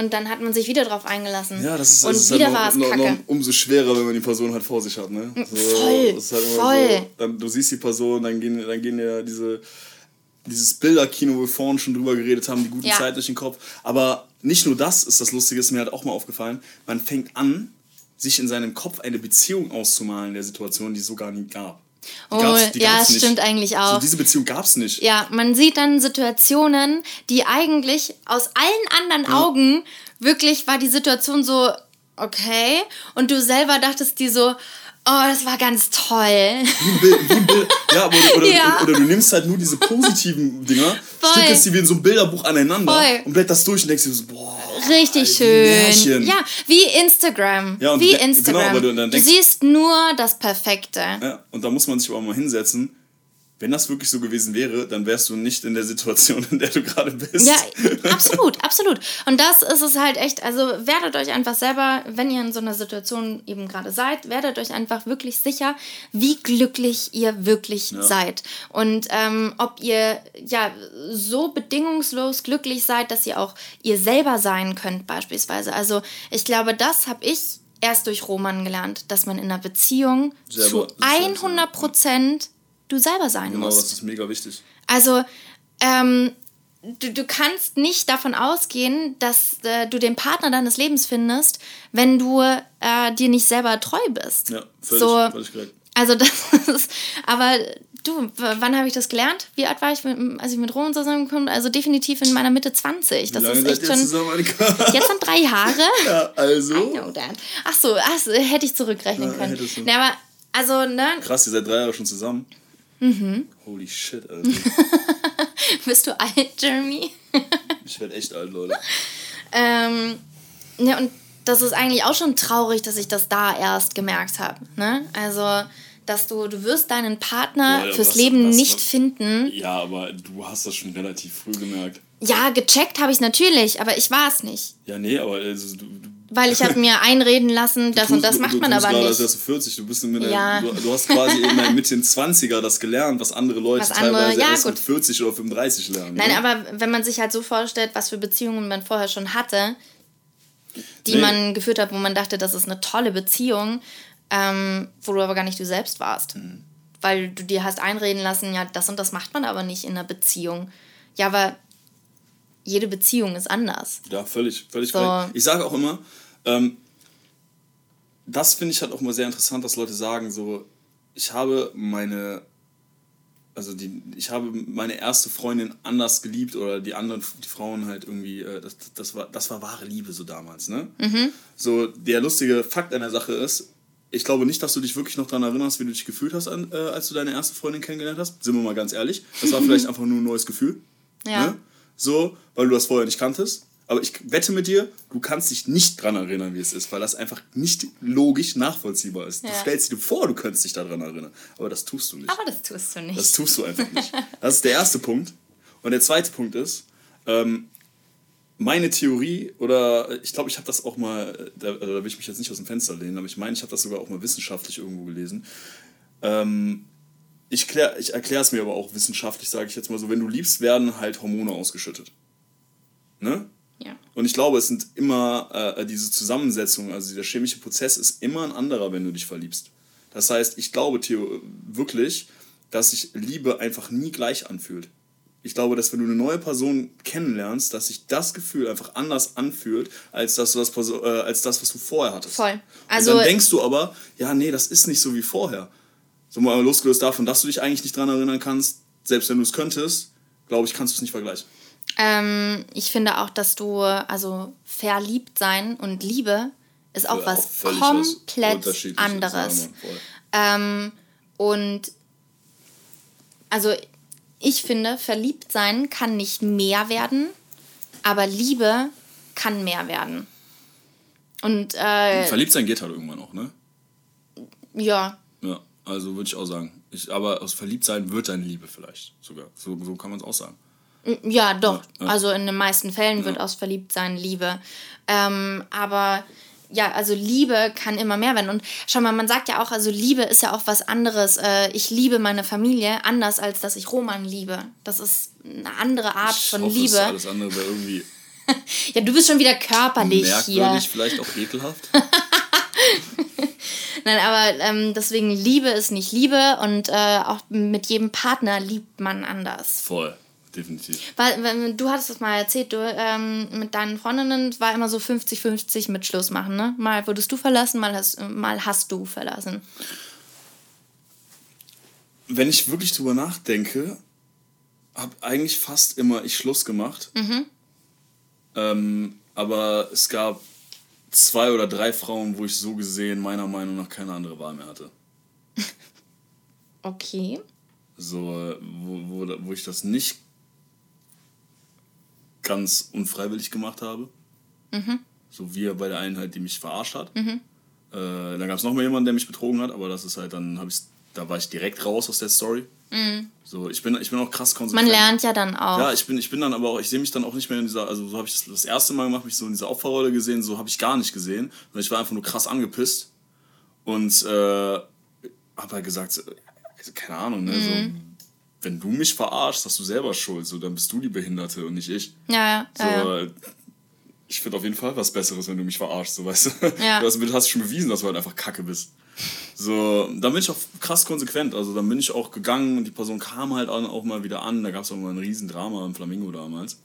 Speaker 2: Und dann hat man sich wieder drauf eingelassen.
Speaker 1: Ja, das ist,
Speaker 2: Und
Speaker 1: das ist
Speaker 2: wieder
Speaker 1: halt
Speaker 2: war es
Speaker 1: noch,
Speaker 2: kacke.
Speaker 1: noch umso schwerer, wenn man die Person halt vor sich hat, ne? So,
Speaker 2: voll,
Speaker 1: halt
Speaker 2: voll.
Speaker 1: So, dann, du siehst die Person, dann gehen, dann gehen ja diese, dieses Bilderkino, wo wir vorhin schon drüber geredet haben, die gute
Speaker 2: Ja.
Speaker 1: Zeit durch den Kopf. Aber nicht nur das ist das Lustige, ist mir halt auch mal aufgefallen. Man fängt an, sich in seinem Kopf eine Beziehung auszumalen in der Situation, die es so gar nie gab. Die
Speaker 2: Oh,
Speaker 1: gab's- die
Speaker 2: ja,
Speaker 1: gab's
Speaker 2: stimmt eigentlich auch.
Speaker 1: So, diese Beziehung gab es nicht.
Speaker 2: Ja, man sieht dann Situationen, die eigentlich aus allen anderen Augen wirklich war die Situation so, okay. Und du selber dachtest dir so, oh, das war ganz toll.
Speaker 1: Wie ein Bild, wie ein Bild. Ja, aber, oder,
Speaker 2: Ja.
Speaker 1: oder du nimmst halt nur diese positiven Dinger, stückelst die wie in so einem Bilderbuch aneinander
Speaker 2: Voll.
Speaker 1: und blätterst durch und denkst dir so, boah.
Speaker 2: Richtig schön.
Speaker 1: Märchen.
Speaker 2: Ja, wie Instagram.
Speaker 1: Ja,
Speaker 2: wie
Speaker 1: de-
Speaker 2: Instagram.
Speaker 1: genau, du
Speaker 2: du siehst nur das Perfekte.
Speaker 1: Ja, und da muss man sich aber mal hinsetzen. Wenn das wirklich so gewesen wäre, dann wärst du nicht in der Situation, in der du gerade bist.
Speaker 2: Ja, absolut, absolut. Und das ist es halt echt, also werdet euch einfach selber, wenn ihr in so einer Situation eben gerade seid, werdet euch einfach wirklich sicher, wie glücklich ihr wirklich seid. Und ähm, ob ihr ja so bedingungslos glücklich seid, dass ihr auch ihr selber sein könnt beispielsweise. Also ich glaube, das habe ich erst durch Roman gelernt, dass man in einer Beziehung
Speaker 1: Selber-
Speaker 2: zu
Speaker 1: sich selbst,
Speaker 2: 100 Prozent du selber sein
Speaker 1: Genau,
Speaker 2: musst.
Speaker 1: das ist mega wichtig.
Speaker 2: Also, ähm, du, du kannst nicht davon ausgehen, dass äh, du den Partner deines Lebens findest, wenn du äh, dir nicht selber treu bist.
Speaker 1: Ja, völlig,
Speaker 2: so,
Speaker 1: völlig korrekt.
Speaker 2: also das ist, aber du, wann habe ich das gelernt? Wie alt war ich, als ich mit Roman zusammengekommen bin? Also definitiv in meiner Mitte 20. Das
Speaker 1: Wie lange
Speaker 2: ist
Speaker 1: seid
Speaker 2: echt
Speaker 1: ihr
Speaker 2: schon,
Speaker 1: zusammen,
Speaker 2: jetzt sind drei Jahre.
Speaker 1: ja, also.
Speaker 2: No, Dan. Ach so, ach so, hätte ich zurückrechnen
Speaker 1: Ja,
Speaker 2: können. Ne, aber, also, ne,
Speaker 1: Krass, ihr seid drei Jahre schon zusammen.
Speaker 2: Mhm.
Speaker 1: Holy shit, Alter.
Speaker 2: bist du alt, Jeremy?
Speaker 1: Ich werde echt alt, Leute.
Speaker 2: Ähm, ne, und das ist eigentlich auch schon traurig, dass ich das da erst gemerkt habe. Ne? Also, dass du, du wirst deinen Partner
Speaker 1: ja,
Speaker 2: fürs
Speaker 1: was-
Speaker 2: Leben
Speaker 1: was-
Speaker 2: nicht
Speaker 1: was-
Speaker 2: finden.
Speaker 1: Ja, aber du hast das schon relativ früh gemerkt.
Speaker 2: Ja, gecheckt habe ich natürlich, aber ich war es nicht.
Speaker 1: Ja, nee, aber also, du, du
Speaker 2: Weil ich habe mir einreden lassen, das und
Speaker 1: tust-
Speaker 2: das
Speaker 1: du,
Speaker 2: macht
Speaker 1: du
Speaker 2: man
Speaker 1: tust
Speaker 2: aber nicht.
Speaker 1: du 40. Du, bist mit
Speaker 2: Ja.
Speaker 1: der, du, du hast quasi in deinen Mitte 20er das gelernt, was andere Leute
Speaker 2: Was andere-
Speaker 1: teilweise
Speaker 2: ja,
Speaker 1: erst
Speaker 2: gut.
Speaker 1: mit 40 oder 35 lernen.
Speaker 2: Nein,
Speaker 1: ne?
Speaker 2: aber wenn man sich halt so vorstellt, was für Beziehungen man vorher schon hatte, die
Speaker 1: Nee.
Speaker 2: man geführt hat, wo man dachte, das ist eine tolle Beziehung, ähm, wo du aber gar nicht du selbst warst.
Speaker 1: Mhm.
Speaker 2: Weil du dir hast einreden lassen, ja, das und das macht man aber nicht in einer Beziehung. Ja, aber jede Beziehung ist anders.
Speaker 1: Ja, völlig, völlig
Speaker 2: So.
Speaker 1: korrekt. Ich sage auch immer, ähm, das finde ich halt auch immer sehr interessant, dass Leute sagen, so, ich habe meine, also die, ich habe meine erste Freundin anders geliebt oder die anderen, die Frauen halt irgendwie, äh, das, das, war, das war wahre Liebe so damals, ne? So, der lustige Fakt an der Sache ist, ich glaube nicht, dass du dich wirklich noch daran erinnerst, wie du dich gefühlt hast, an, äh, als du deine erste Freundin kennengelernt hast. Sind wir mal ganz ehrlich. Das war vielleicht einfach nur ein neues Gefühl.
Speaker 2: Ja.
Speaker 1: Ne? So, weil du das vorher nicht kanntest. Aber ich wette mit dir, du kannst dich nicht dran erinnern, wie es ist, weil das einfach nicht logisch nachvollziehbar ist. Du
Speaker 2: Ja.
Speaker 1: stellst dir vor, du könntest dich daran erinnern. Aber das tust du nicht.
Speaker 2: Aber das tust du nicht.
Speaker 1: Das tust du einfach nicht. Das ist der erste Punkt. Und der zweite Punkt ist, ähm, meine Theorie, oder ich glaube, ich habe das auch mal, da, also da will ich mich jetzt nicht aus dem Fenster lehnen, aber ich meine, ich habe das sogar auch mal wissenschaftlich irgendwo gelesen. Ähm, ich, klär, ich erkläre es mir aber auch wissenschaftlich, sage ich jetzt mal so, wenn du liebst, werden halt Hormone ausgeschüttet. Ne?
Speaker 2: Ja.
Speaker 1: Und ich glaube, es sind immer äh, diese Zusammensetzung, also der chemische Prozess ist immer ein anderer, wenn du dich verliebst. Das heißt, ich glaube Theo, wirklich, dass sich Liebe einfach nie gleich anfühlt. Ich glaube, dass wenn du eine neue Person kennenlernst, dass sich das Gefühl einfach anders anfühlt, als das, was, Perso- äh, als das, was du vorher hattest.
Speaker 2: Voll. Also-
Speaker 1: Und dann denkst du aber, ja, nee, das ist nicht so wie vorher. So mal losgelöst davon, dass du dich eigentlich nicht dran erinnern kannst, selbst wenn du es könntest, glaube ich, kannst du es nicht vergleichen.
Speaker 2: Ähm, ich finde auch, dass du, also verliebt sein und Liebe ist auch
Speaker 1: Ja,
Speaker 2: was
Speaker 1: auch
Speaker 2: komplett
Speaker 1: Unterschiedliches,
Speaker 2: anderes. Ähm, und also ich finde, verliebt sein kann nicht mehr werden, aber Liebe kann mehr werden. Und äh,
Speaker 1: Verliebt sein geht halt irgendwann auch, ne?
Speaker 2: ja,
Speaker 1: Ja, also würde ich auch sagen. Ich, aber aus verliebt sein wird deine Liebe vielleicht sogar. So, so kann man es auch sagen.
Speaker 2: Ja, doch.
Speaker 1: Ja, ja.
Speaker 2: Also in den meisten Fällen wird
Speaker 1: Ja.
Speaker 2: aus Verliebtsein Liebe. Ähm, aber ja, also Liebe kann immer mehr werden. Und schau mal, man sagt ja auch, also Liebe ist ja auch was anderes. Äh, ich liebe meine Familie anders, als dass ich Roman liebe. Das ist eine andere Art
Speaker 1: Ich
Speaker 2: von
Speaker 1: hoffe,
Speaker 2: Liebe.
Speaker 1: alles andere wäre irgendwie
Speaker 2: Ja, du bist schon wieder körperlich hier.
Speaker 1: merkwürdig, vielleicht auch ekelhaft.
Speaker 2: Nein, aber ähm, deswegen Liebe ist nicht Liebe und äh, auch mit jedem Partner liebt man anders.
Speaker 1: Voll, definitiv.
Speaker 2: Weil, du hattest das mal erzählt, du ähm, mit deinen Freundinnen war immer so 50-50 mit Schluss machen, ne? Mal wurdest du verlassen, mal hast, mal hast du verlassen.
Speaker 1: Wenn ich wirklich drüber nachdenke, habe eigentlich fast immer ich Schluss gemacht.
Speaker 2: Mhm.
Speaker 1: Ähm, aber es gab zwei oder drei Frauen, wo ich so gesehen meiner Meinung nach keine andere Wahl mehr hatte.
Speaker 2: Okay.
Speaker 1: So, äh, wo, wo, wo ich das nicht ganz unfreiwillig gemacht habe. So wie bei der einen halt, die mich verarscht hat. Äh, dann gab es noch mal jemanden, der mich betrogen hat, aber das ist halt, dann habe ich, da war ich direkt raus aus der Story. So, ich bin, ich bin auch krass konsequent.
Speaker 2: Man lernt ja dann auch.
Speaker 1: Ja, ich bin, ich bin dann aber auch, ich sehe mich dann auch nicht mehr in dieser, also so habe ich das das erste Mal gemacht, mich so in dieser Opferrolle gesehen, so habe ich gar nicht gesehen. Sondern ich war einfach nur krass angepisst und äh, habe halt gesagt, so, also, keine Ahnung, ne, so, wenn du mich verarschst, hast du selber Schuld, so, dann bist du die Behinderte und nicht ich.
Speaker 2: ja, ja.
Speaker 1: So,
Speaker 2: ja, ja.
Speaker 1: ich finde auf jeden Fall was Besseres, wenn du mich verarschst, so weißt du.
Speaker 2: Ja.
Speaker 1: Du hast, hast schon bewiesen, dass du halt einfach Kacke bist. So, dann bin ich auch krass konsequent. Also dann bin ich auch gegangen und die Person kam halt auch mal wieder an. Da gab es auch mal ein Riesendrama im Flamingo damals,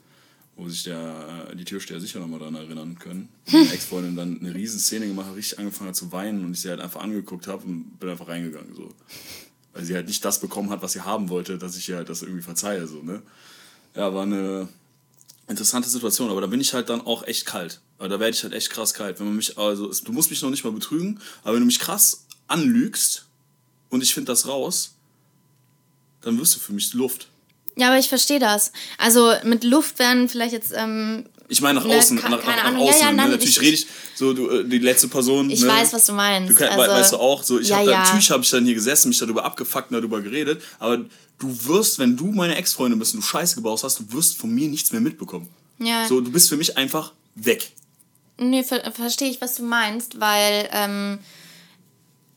Speaker 1: wo sich der, äh, die Türsteher sicher noch mal daran erinnern können. Meine Ex-Freundin dann eine riesen Szene gemacht hat, richtig angefangen hat zu weinen und ich sie halt einfach angeguckt habe und bin einfach reingegangen. So. Weil sie halt nicht das bekommen hat, was sie haben wollte, dass ich ihr halt das irgendwie verzeihe. So, ne? Ja, war eine interessante Situation, aber da bin ich halt dann auch echt kalt. Aber da werde ich halt echt krass kalt. Wenn man mich, also du musst mich noch nicht mal betrügen, aber wenn du mich krass anlügst und ich finde das raus, dann wirst du für mich Luft.
Speaker 2: ja, aber ich verstehe das. Also mit Luft werden vielleicht jetzt, ähm,
Speaker 1: Ich meine nach
Speaker 2: Ne,
Speaker 1: außen,
Speaker 2: ke-
Speaker 1: nach, nach, nach
Speaker 2: Ahnung. Ja,
Speaker 1: außen.
Speaker 2: ja,
Speaker 1: ne?
Speaker 2: nein,
Speaker 1: Natürlich
Speaker 2: ich-
Speaker 1: rede ich so, du, äh, die letzte Person.
Speaker 2: ich
Speaker 1: ne?
Speaker 2: weiß, was du meinst.
Speaker 1: Du kann,
Speaker 2: also,
Speaker 1: weißt du auch, so ich
Speaker 2: ja,
Speaker 1: hab da, natürlich habe ich dann hier gesessen, mich darüber abgefuckt und darüber geredet, aber du wirst, wenn du meine Ex-Freundin bist und du Scheiße gebaut hast, du wirst von mir nichts mehr mitbekommen.
Speaker 2: Ja.
Speaker 1: So, du bist für mich einfach weg.
Speaker 2: Nee, ver verstehe ich, was du meinst, weil, ähm,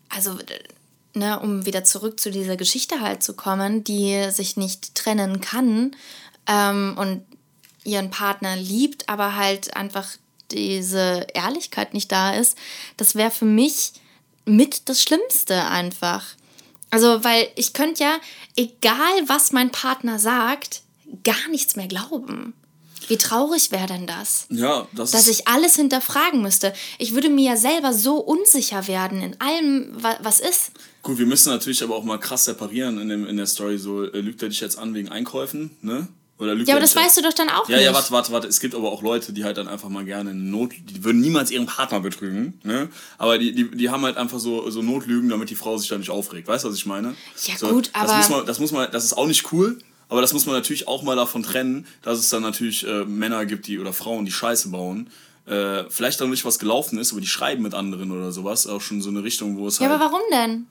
Speaker 2: also, ne, um wieder zurück zu dieser Geschichte halt zu kommen, die sich nicht trennen kann ähm, und ihren Partner liebt, aber halt einfach diese Ehrlichkeit nicht da ist, das wäre für mich mit das Schlimmste einfach. Also, weil ich könnte ja, egal was mein Partner sagt, gar nichts mehr glauben. Wie traurig wäre denn das?
Speaker 1: Ja, das
Speaker 2: Dass ich alles hinterfragen müsste. Ich würde mir ja selber so unsicher werden in allem, wa was ist.
Speaker 1: Gut, wir müssen natürlich aber auch mal krass separieren in, dem, in der Story. So, äh, lügt er dich jetzt an wegen Einkäufen, ne? Oder
Speaker 2: Ja,
Speaker 1: er
Speaker 2: aber das weißt du doch dann auch
Speaker 1: Ja,
Speaker 2: nicht.
Speaker 1: ja, warte, warte, warte. Es gibt aber auch Leute, die halt dann einfach mal gerne in Not, die würden niemals ihren Partner betrügen, ne? Aber die, die, die haben halt einfach so, so Notlügen, damit die Frau sich da nicht aufregt. Weißt du, was ich meine?
Speaker 2: Ja,
Speaker 1: so,
Speaker 2: gut,
Speaker 1: das
Speaker 2: aber-
Speaker 1: Muss man, das muss man, das ist auch nicht cool, aber das muss man natürlich auch mal davon trennen, dass es dann natürlich äh, Männer gibt, die oder Frauen, die Scheiße bauen. Äh, vielleicht auch nicht was gelaufen ist, aber die schreiben mit anderen oder sowas. Auch schon so eine Richtung, wo es
Speaker 2: Ja,
Speaker 1: halt.
Speaker 2: aber warum denn?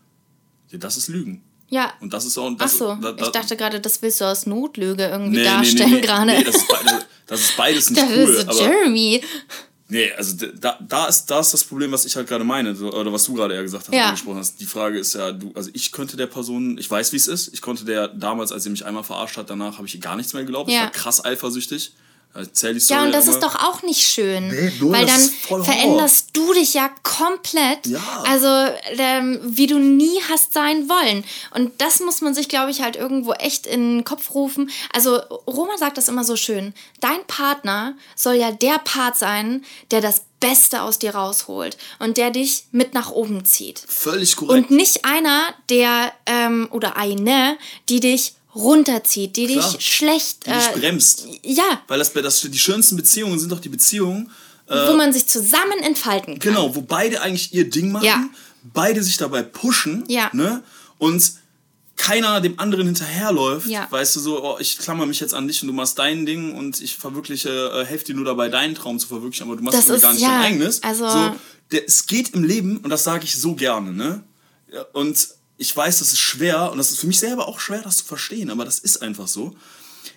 Speaker 1: Ja, das ist Lügen.
Speaker 2: Ja.
Speaker 1: Und das ist auch.
Speaker 2: Ach
Speaker 1: Das,
Speaker 2: so,
Speaker 1: da- da-
Speaker 2: ich dachte gerade, das willst du aus Notlüge irgendwie
Speaker 1: Nee, nee, nee,
Speaker 2: darstellen
Speaker 1: nee,
Speaker 2: gerade.
Speaker 1: Nee, das ist, beide, das ist beides nicht
Speaker 2: Das
Speaker 1: cool.
Speaker 2: ist
Speaker 1: aber,
Speaker 2: Jeremy.
Speaker 1: Nee, also da, da, ist, da ist das Problem, was ich halt gerade meine, so, oder was du gerade eher gesagt hast,
Speaker 2: Ja.
Speaker 1: angesprochen hast. Die Frage ist ja, du, also ich könnte der Person, ich weiß, wie es ist, ich konnte der damals, als sie mich einmal verarscht hat, danach habe ich ihr gar nichts mehr geglaubt. Ich
Speaker 2: Ja.
Speaker 1: war krass eifersüchtig. Erzähl die Story
Speaker 2: Ja, und das
Speaker 1: immer.
Speaker 2: ist doch auch nicht schön.
Speaker 1: Nee, null,
Speaker 2: weil dann veränderst du dich ja komplett.
Speaker 1: Ja.
Speaker 2: Also, ähm, wie du nie hast sein wollen. Und das muss man sich, glaube ich, halt irgendwo echt in den Kopf rufen. Also, Roma sagt das immer so schön. Dein Partner soll ja der Part sein, der das Beste aus dir rausholt und der dich mit nach oben zieht.
Speaker 1: Völlig korrekt.
Speaker 2: Und nicht einer, der ähm, oder eine, die dich runterzieht, die
Speaker 1: Klar.
Speaker 2: dich schlecht
Speaker 1: die dich
Speaker 2: äh,
Speaker 1: bremst.
Speaker 2: ja,
Speaker 1: Weil das, das, die schönsten Beziehungen sind doch die Beziehungen,
Speaker 2: wo man sich zusammen entfalten kann.
Speaker 1: Genau, wo beide eigentlich ihr Ding machen,
Speaker 2: Ja.
Speaker 1: beide sich dabei pushen,
Speaker 2: Ja.
Speaker 1: ne? Und keiner dem anderen hinterherläuft,
Speaker 2: Ja.
Speaker 1: weißt du, so, oh, ich klammer mich jetzt an dich und du machst dein Ding und ich verwirkliche, äh, helfe dir nur dabei, deinen Traum zu verwirklichen, aber du machst
Speaker 2: Das ist-
Speaker 1: gar nicht
Speaker 2: ja,
Speaker 1: dein eigenes.
Speaker 2: also-
Speaker 1: so, der, es geht im Leben, und das sage ich so gerne, ne? Und ich weiß, das ist schwer, und das ist für mich selber auch schwer, das zu verstehen, aber das ist einfach so.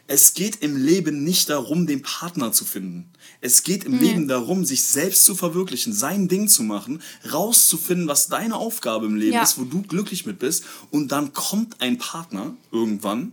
Speaker 1: Es geht im Leben nicht darum, den Partner zu finden. Es geht im Leben darum, sich selbst zu verwirklichen, sein Ding zu machen, rauszufinden, was deine Aufgabe im Leben
Speaker 2: Ja.
Speaker 1: ist, wo du glücklich mit bist. Und dann kommt ein Partner irgendwann.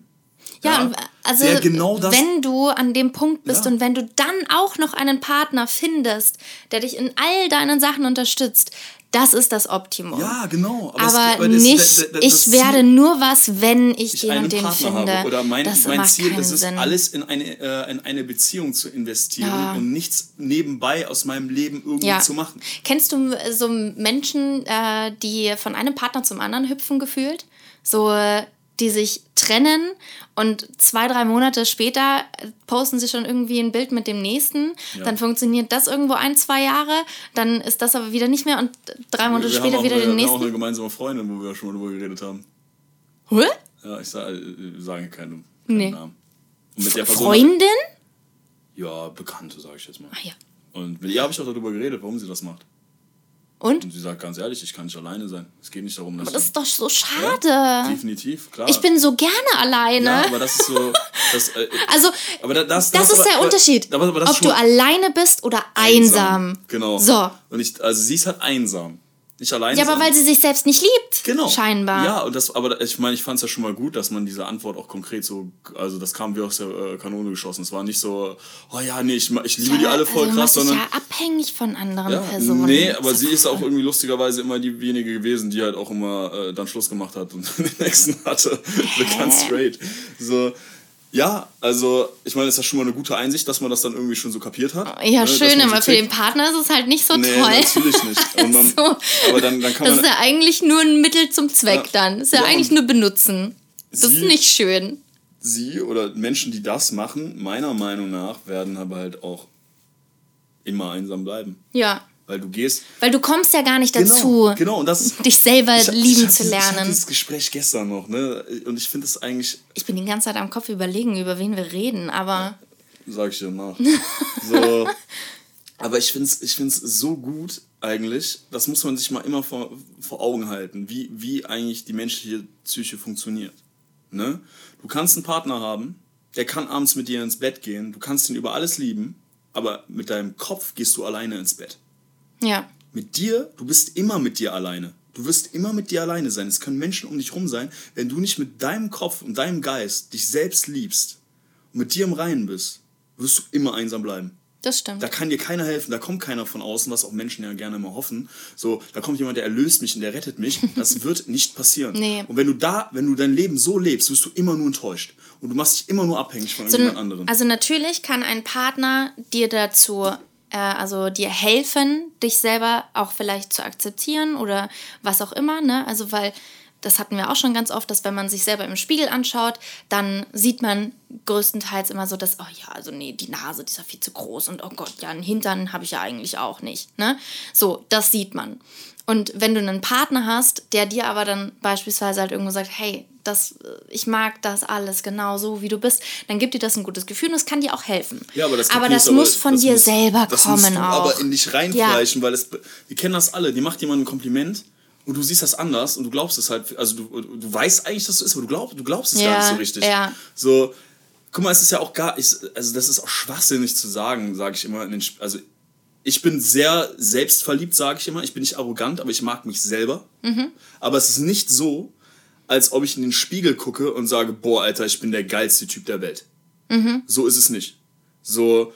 Speaker 2: Ja, und also
Speaker 1: der genau das.
Speaker 2: wenn du an dem Punkt bist
Speaker 1: Ja.
Speaker 2: und wenn du dann auch noch einen Partner findest, der dich in all deinen Sachen unterstützt, das ist das Optimum.
Speaker 1: ja, genau.
Speaker 2: Aber,
Speaker 1: es- aber das-
Speaker 2: nicht,
Speaker 1: das- das- das
Speaker 2: ich
Speaker 1: Ziel-
Speaker 2: werde nur was, wenn ich,
Speaker 1: ich
Speaker 2: den und den
Speaker 1: Partner
Speaker 2: finde.
Speaker 1: habe. Oder mein,
Speaker 2: das
Speaker 1: mein Ziel
Speaker 2: keinen
Speaker 1: ist es,
Speaker 2: Sinn.
Speaker 1: alles in eine, äh, in eine Beziehung zu investieren
Speaker 2: Ja.
Speaker 1: und nichts nebenbei aus meinem Leben irgendwie
Speaker 2: ja.
Speaker 1: zu machen.
Speaker 2: Kennst du äh, so Menschen, äh, die von einem Partner zum anderen hüpfen gefühlt? So, äh, die sich trennen und zwei, drei Monate später äh, posten sie schon irgendwie ein Bild mit dem nächsten.
Speaker 1: Ja.
Speaker 2: Dann funktioniert das irgendwo ein, zwei Jahre. Dann ist das aber wieder nicht mehr und drei Monate
Speaker 1: wir
Speaker 2: später wieder
Speaker 1: eine-
Speaker 2: den
Speaker 1: wir haben auch
Speaker 2: nächsten.
Speaker 1: eine gemeinsame Freundin, wo wir schon mal drüber geredet haben.
Speaker 2: Hä?
Speaker 1: Ja, ich sage sage keine, keinen
Speaker 2: Nee.
Speaker 1: Namen. Und mit der Person,
Speaker 2: Freundin?
Speaker 1: Ja, Bekannte, sage ich jetzt mal.
Speaker 2: Ah ja.
Speaker 1: Und mit ihr habe ich auch darüber geredet, warum sie das macht.
Speaker 2: Und?
Speaker 1: Und sie sagt ganz ehrlich, ich kann nicht alleine sein. Es geht nicht darum, dass
Speaker 2: Das
Speaker 1: ich-
Speaker 2: ist doch so schade.
Speaker 1: ja, definitiv, klar.
Speaker 2: Ich bin so gerne alleine.
Speaker 1: ja, aber das ist so, das, äh,
Speaker 2: Also,
Speaker 1: aber da- das,
Speaker 2: das, ist
Speaker 1: aber-
Speaker 2: der Unterschied.
Speaker 1: aber- aber das
Speaker 2: ob du alleine bist oder einsam.
Speaker 1: Genau.
Speaker 2: So.
Speaker 1: Und ich, also sie ist halt einsam. Nicht alleine.
Speaker 2: Ja, aber weil sie sich selbst nicht liebt.
Speaker 1: Genau.
Speaker 2: Scheinbar.
Speaker 1: Ja, und das, aber ich meine, ich fand es ja schon mal gut, dass man diese Antwort auch konkret so, also das kam wie aus der äh, Kanone geschossen. Es war nicht so, oh ja, nee, ich, ich liebe die alle voll
Speaker 2: also,
Speaker 1: krass, sondern.
Speaker 2: ja abhängig von anderen
Speaker 1: Ja,
Speaker 2: Personen.
Speaker 1: nee, aber sie ist auch irgendwie lustigerweise immer diejenige gewesen, die halt auch immer äh, dann Schluss gemacht hat und den nächsten hatte. so ganz straight. So, ja, also ich meine, es ist ja schon mal eine gute Einsicht, dass man das dann irgendwie schon so kapiert hat.
Speaker 2: Ja,
Speaker 1: ne,
Speaker 2: schön, aber für den Partner ist es halt nicht so
Speaker 1: Nee,
Speaker 2: toll.
Speaker 1: natürlich nicht. Man,
Speaker 2: So.
Speaker 1: Aber dann, dann kann
Speaker 2: Das
Speaker 1: man.
Speaker 2: ist ja eigentlich nur ein Mittel zum Zweck
Speaker 1: Ja.
Speaker 2: dann. Das ist ja,
Speaker 1: Ja,
Speaker 2: eigentlich
Speaker 1: und
Speaker 2: nur benutzen. Das ist
Speaker 1: sie-
Speaker 2: nicht schön.
Speaker 1: sie oder Menschen, die das machen, meiner Meinung nach, werden aber halt auch immer einsam bleiben.
Speaker 2: Ja.
Speaker 1: Weil du gehst.
Speaker 2: Weil du kommst ja gar nicht dazu,
Speaker 1: Genau, genau. Und das,
Speaker 2: dich selber
Speaker 1: ich,
Speaker 2: lieben
Speaker 1: ich
Speaker 2: zu
Speaker 1: dieses- Ich hatte
Speaker 2: lernen.
Speaker 1: dieses Gespräch gestern noch, ne? Und ich finde es eigentlich,
Speaker 2: Ich bin die ganze Zeit am Kopf überlegen, über wen wir reden, aber
Speaker 1: sag ich dir nach. so. Aber ich finde es ich find's so gut eigentlich, das muss man sich mal immer vor, vor Augen halten, wie, wie eigentlich die menschliche Psyche funktioniert. Ne? Du kannst einen Partner haben, der kann abends mit dir ins Bett gehen, du kannst ihn über alles lieben, aber mit deinem Kopf gehst du alleine ins Bett.
Speaker 2: Ja.
Speaker 1: Mit dir, du bist immer mit dir alleine. Du wirst immer mit dir alleine sein. Es können Menschen um dich rum sein. Wenn du nicht mit deinem Kopf und deinem Geist dich selbst liebst und mit dir im Reinen bist, wirst du immer einsam bleiben.
Speaker 2: Das stimmt.
Speaker 1: Da kann dir keiner helfen, da kommt keiner von außen, was auch Menschen ja gerne immer hoffen. So, da kommt jemand, der erlöst mich und der rettet mich. Das wird nicht passieren.
Speaker 2: Nee.
Speaker 1: Und wenn du da, wenn du dein Leben so lebst, wirst du immer nur enttäuscht. Und du machst dich immer nur abhängig von
Speaker 2: So,
Speaker 1: jemand anderem.
Speaker 2: also natürlich kann ein Partner dir dazu, also dir helfen, dich selber auch vielleicht zu akzeptieren oder was auch immer, ne? Also weil das hatten wir auch schon ganz oft, dass wenn man sich selber im Spiegel anschaut, dann sieht man größtenteils immer so, dass, oh ja, also nee, die Nase, die ist ja viel zu groß und oh Gott, ja, einen Hintern habe ich ja eigentlich auch nicht, ne? So, das sieht man. Und wenn du einen Partner hast, der dir aber dann beispielsweise halt irgendwo sagt, hey, das, äh, ich mag das alles genau so, wie du bist, dann gibt dir das ein gutes Gefühl und es kann dir auch helfen.
Speaker 1: Ja, aber das,
Speaker 2: aber das muss von
Speaker 1: das
Speaker 2: dir
Speaker 1: muss-
Speaker 2: selber
Speaker 1: das
Speaker 2: kommen
Speaker 1: musst du
Speaker 2: auch.
Speaker 1: aber in dich reinfleischen, weil es, wir kennen das alle. Die macht jemand ein Kompliment und du siehst das anders und du glaubst es halt, also du, du weißt eigentlich, dass es so ist, aber du, glaub, du glaubst es
Speaker 2: Ja,
Speaker 1: gar nicht so richtig.
Speaker 2: ja.
Speaker 1: So, guck mal, es ist ja auch gar, ich, also das ist auch schwachsinnig zu sagen, sage ich immer. In den, also ich bin sehr selbstverliebt, sage ich immer. Ich bin nicht arrogant, aber ich mag mich selber.
Speaker 2: Mhm.
Speaker 1: Aber es ist nicht so, als ob ich in den Spiegel gucke und sage, boah, Alter, ich bin der geilste Typ der Welt.
Speaker 2: Mhm.
Speaker 1: So ist es nicht. So,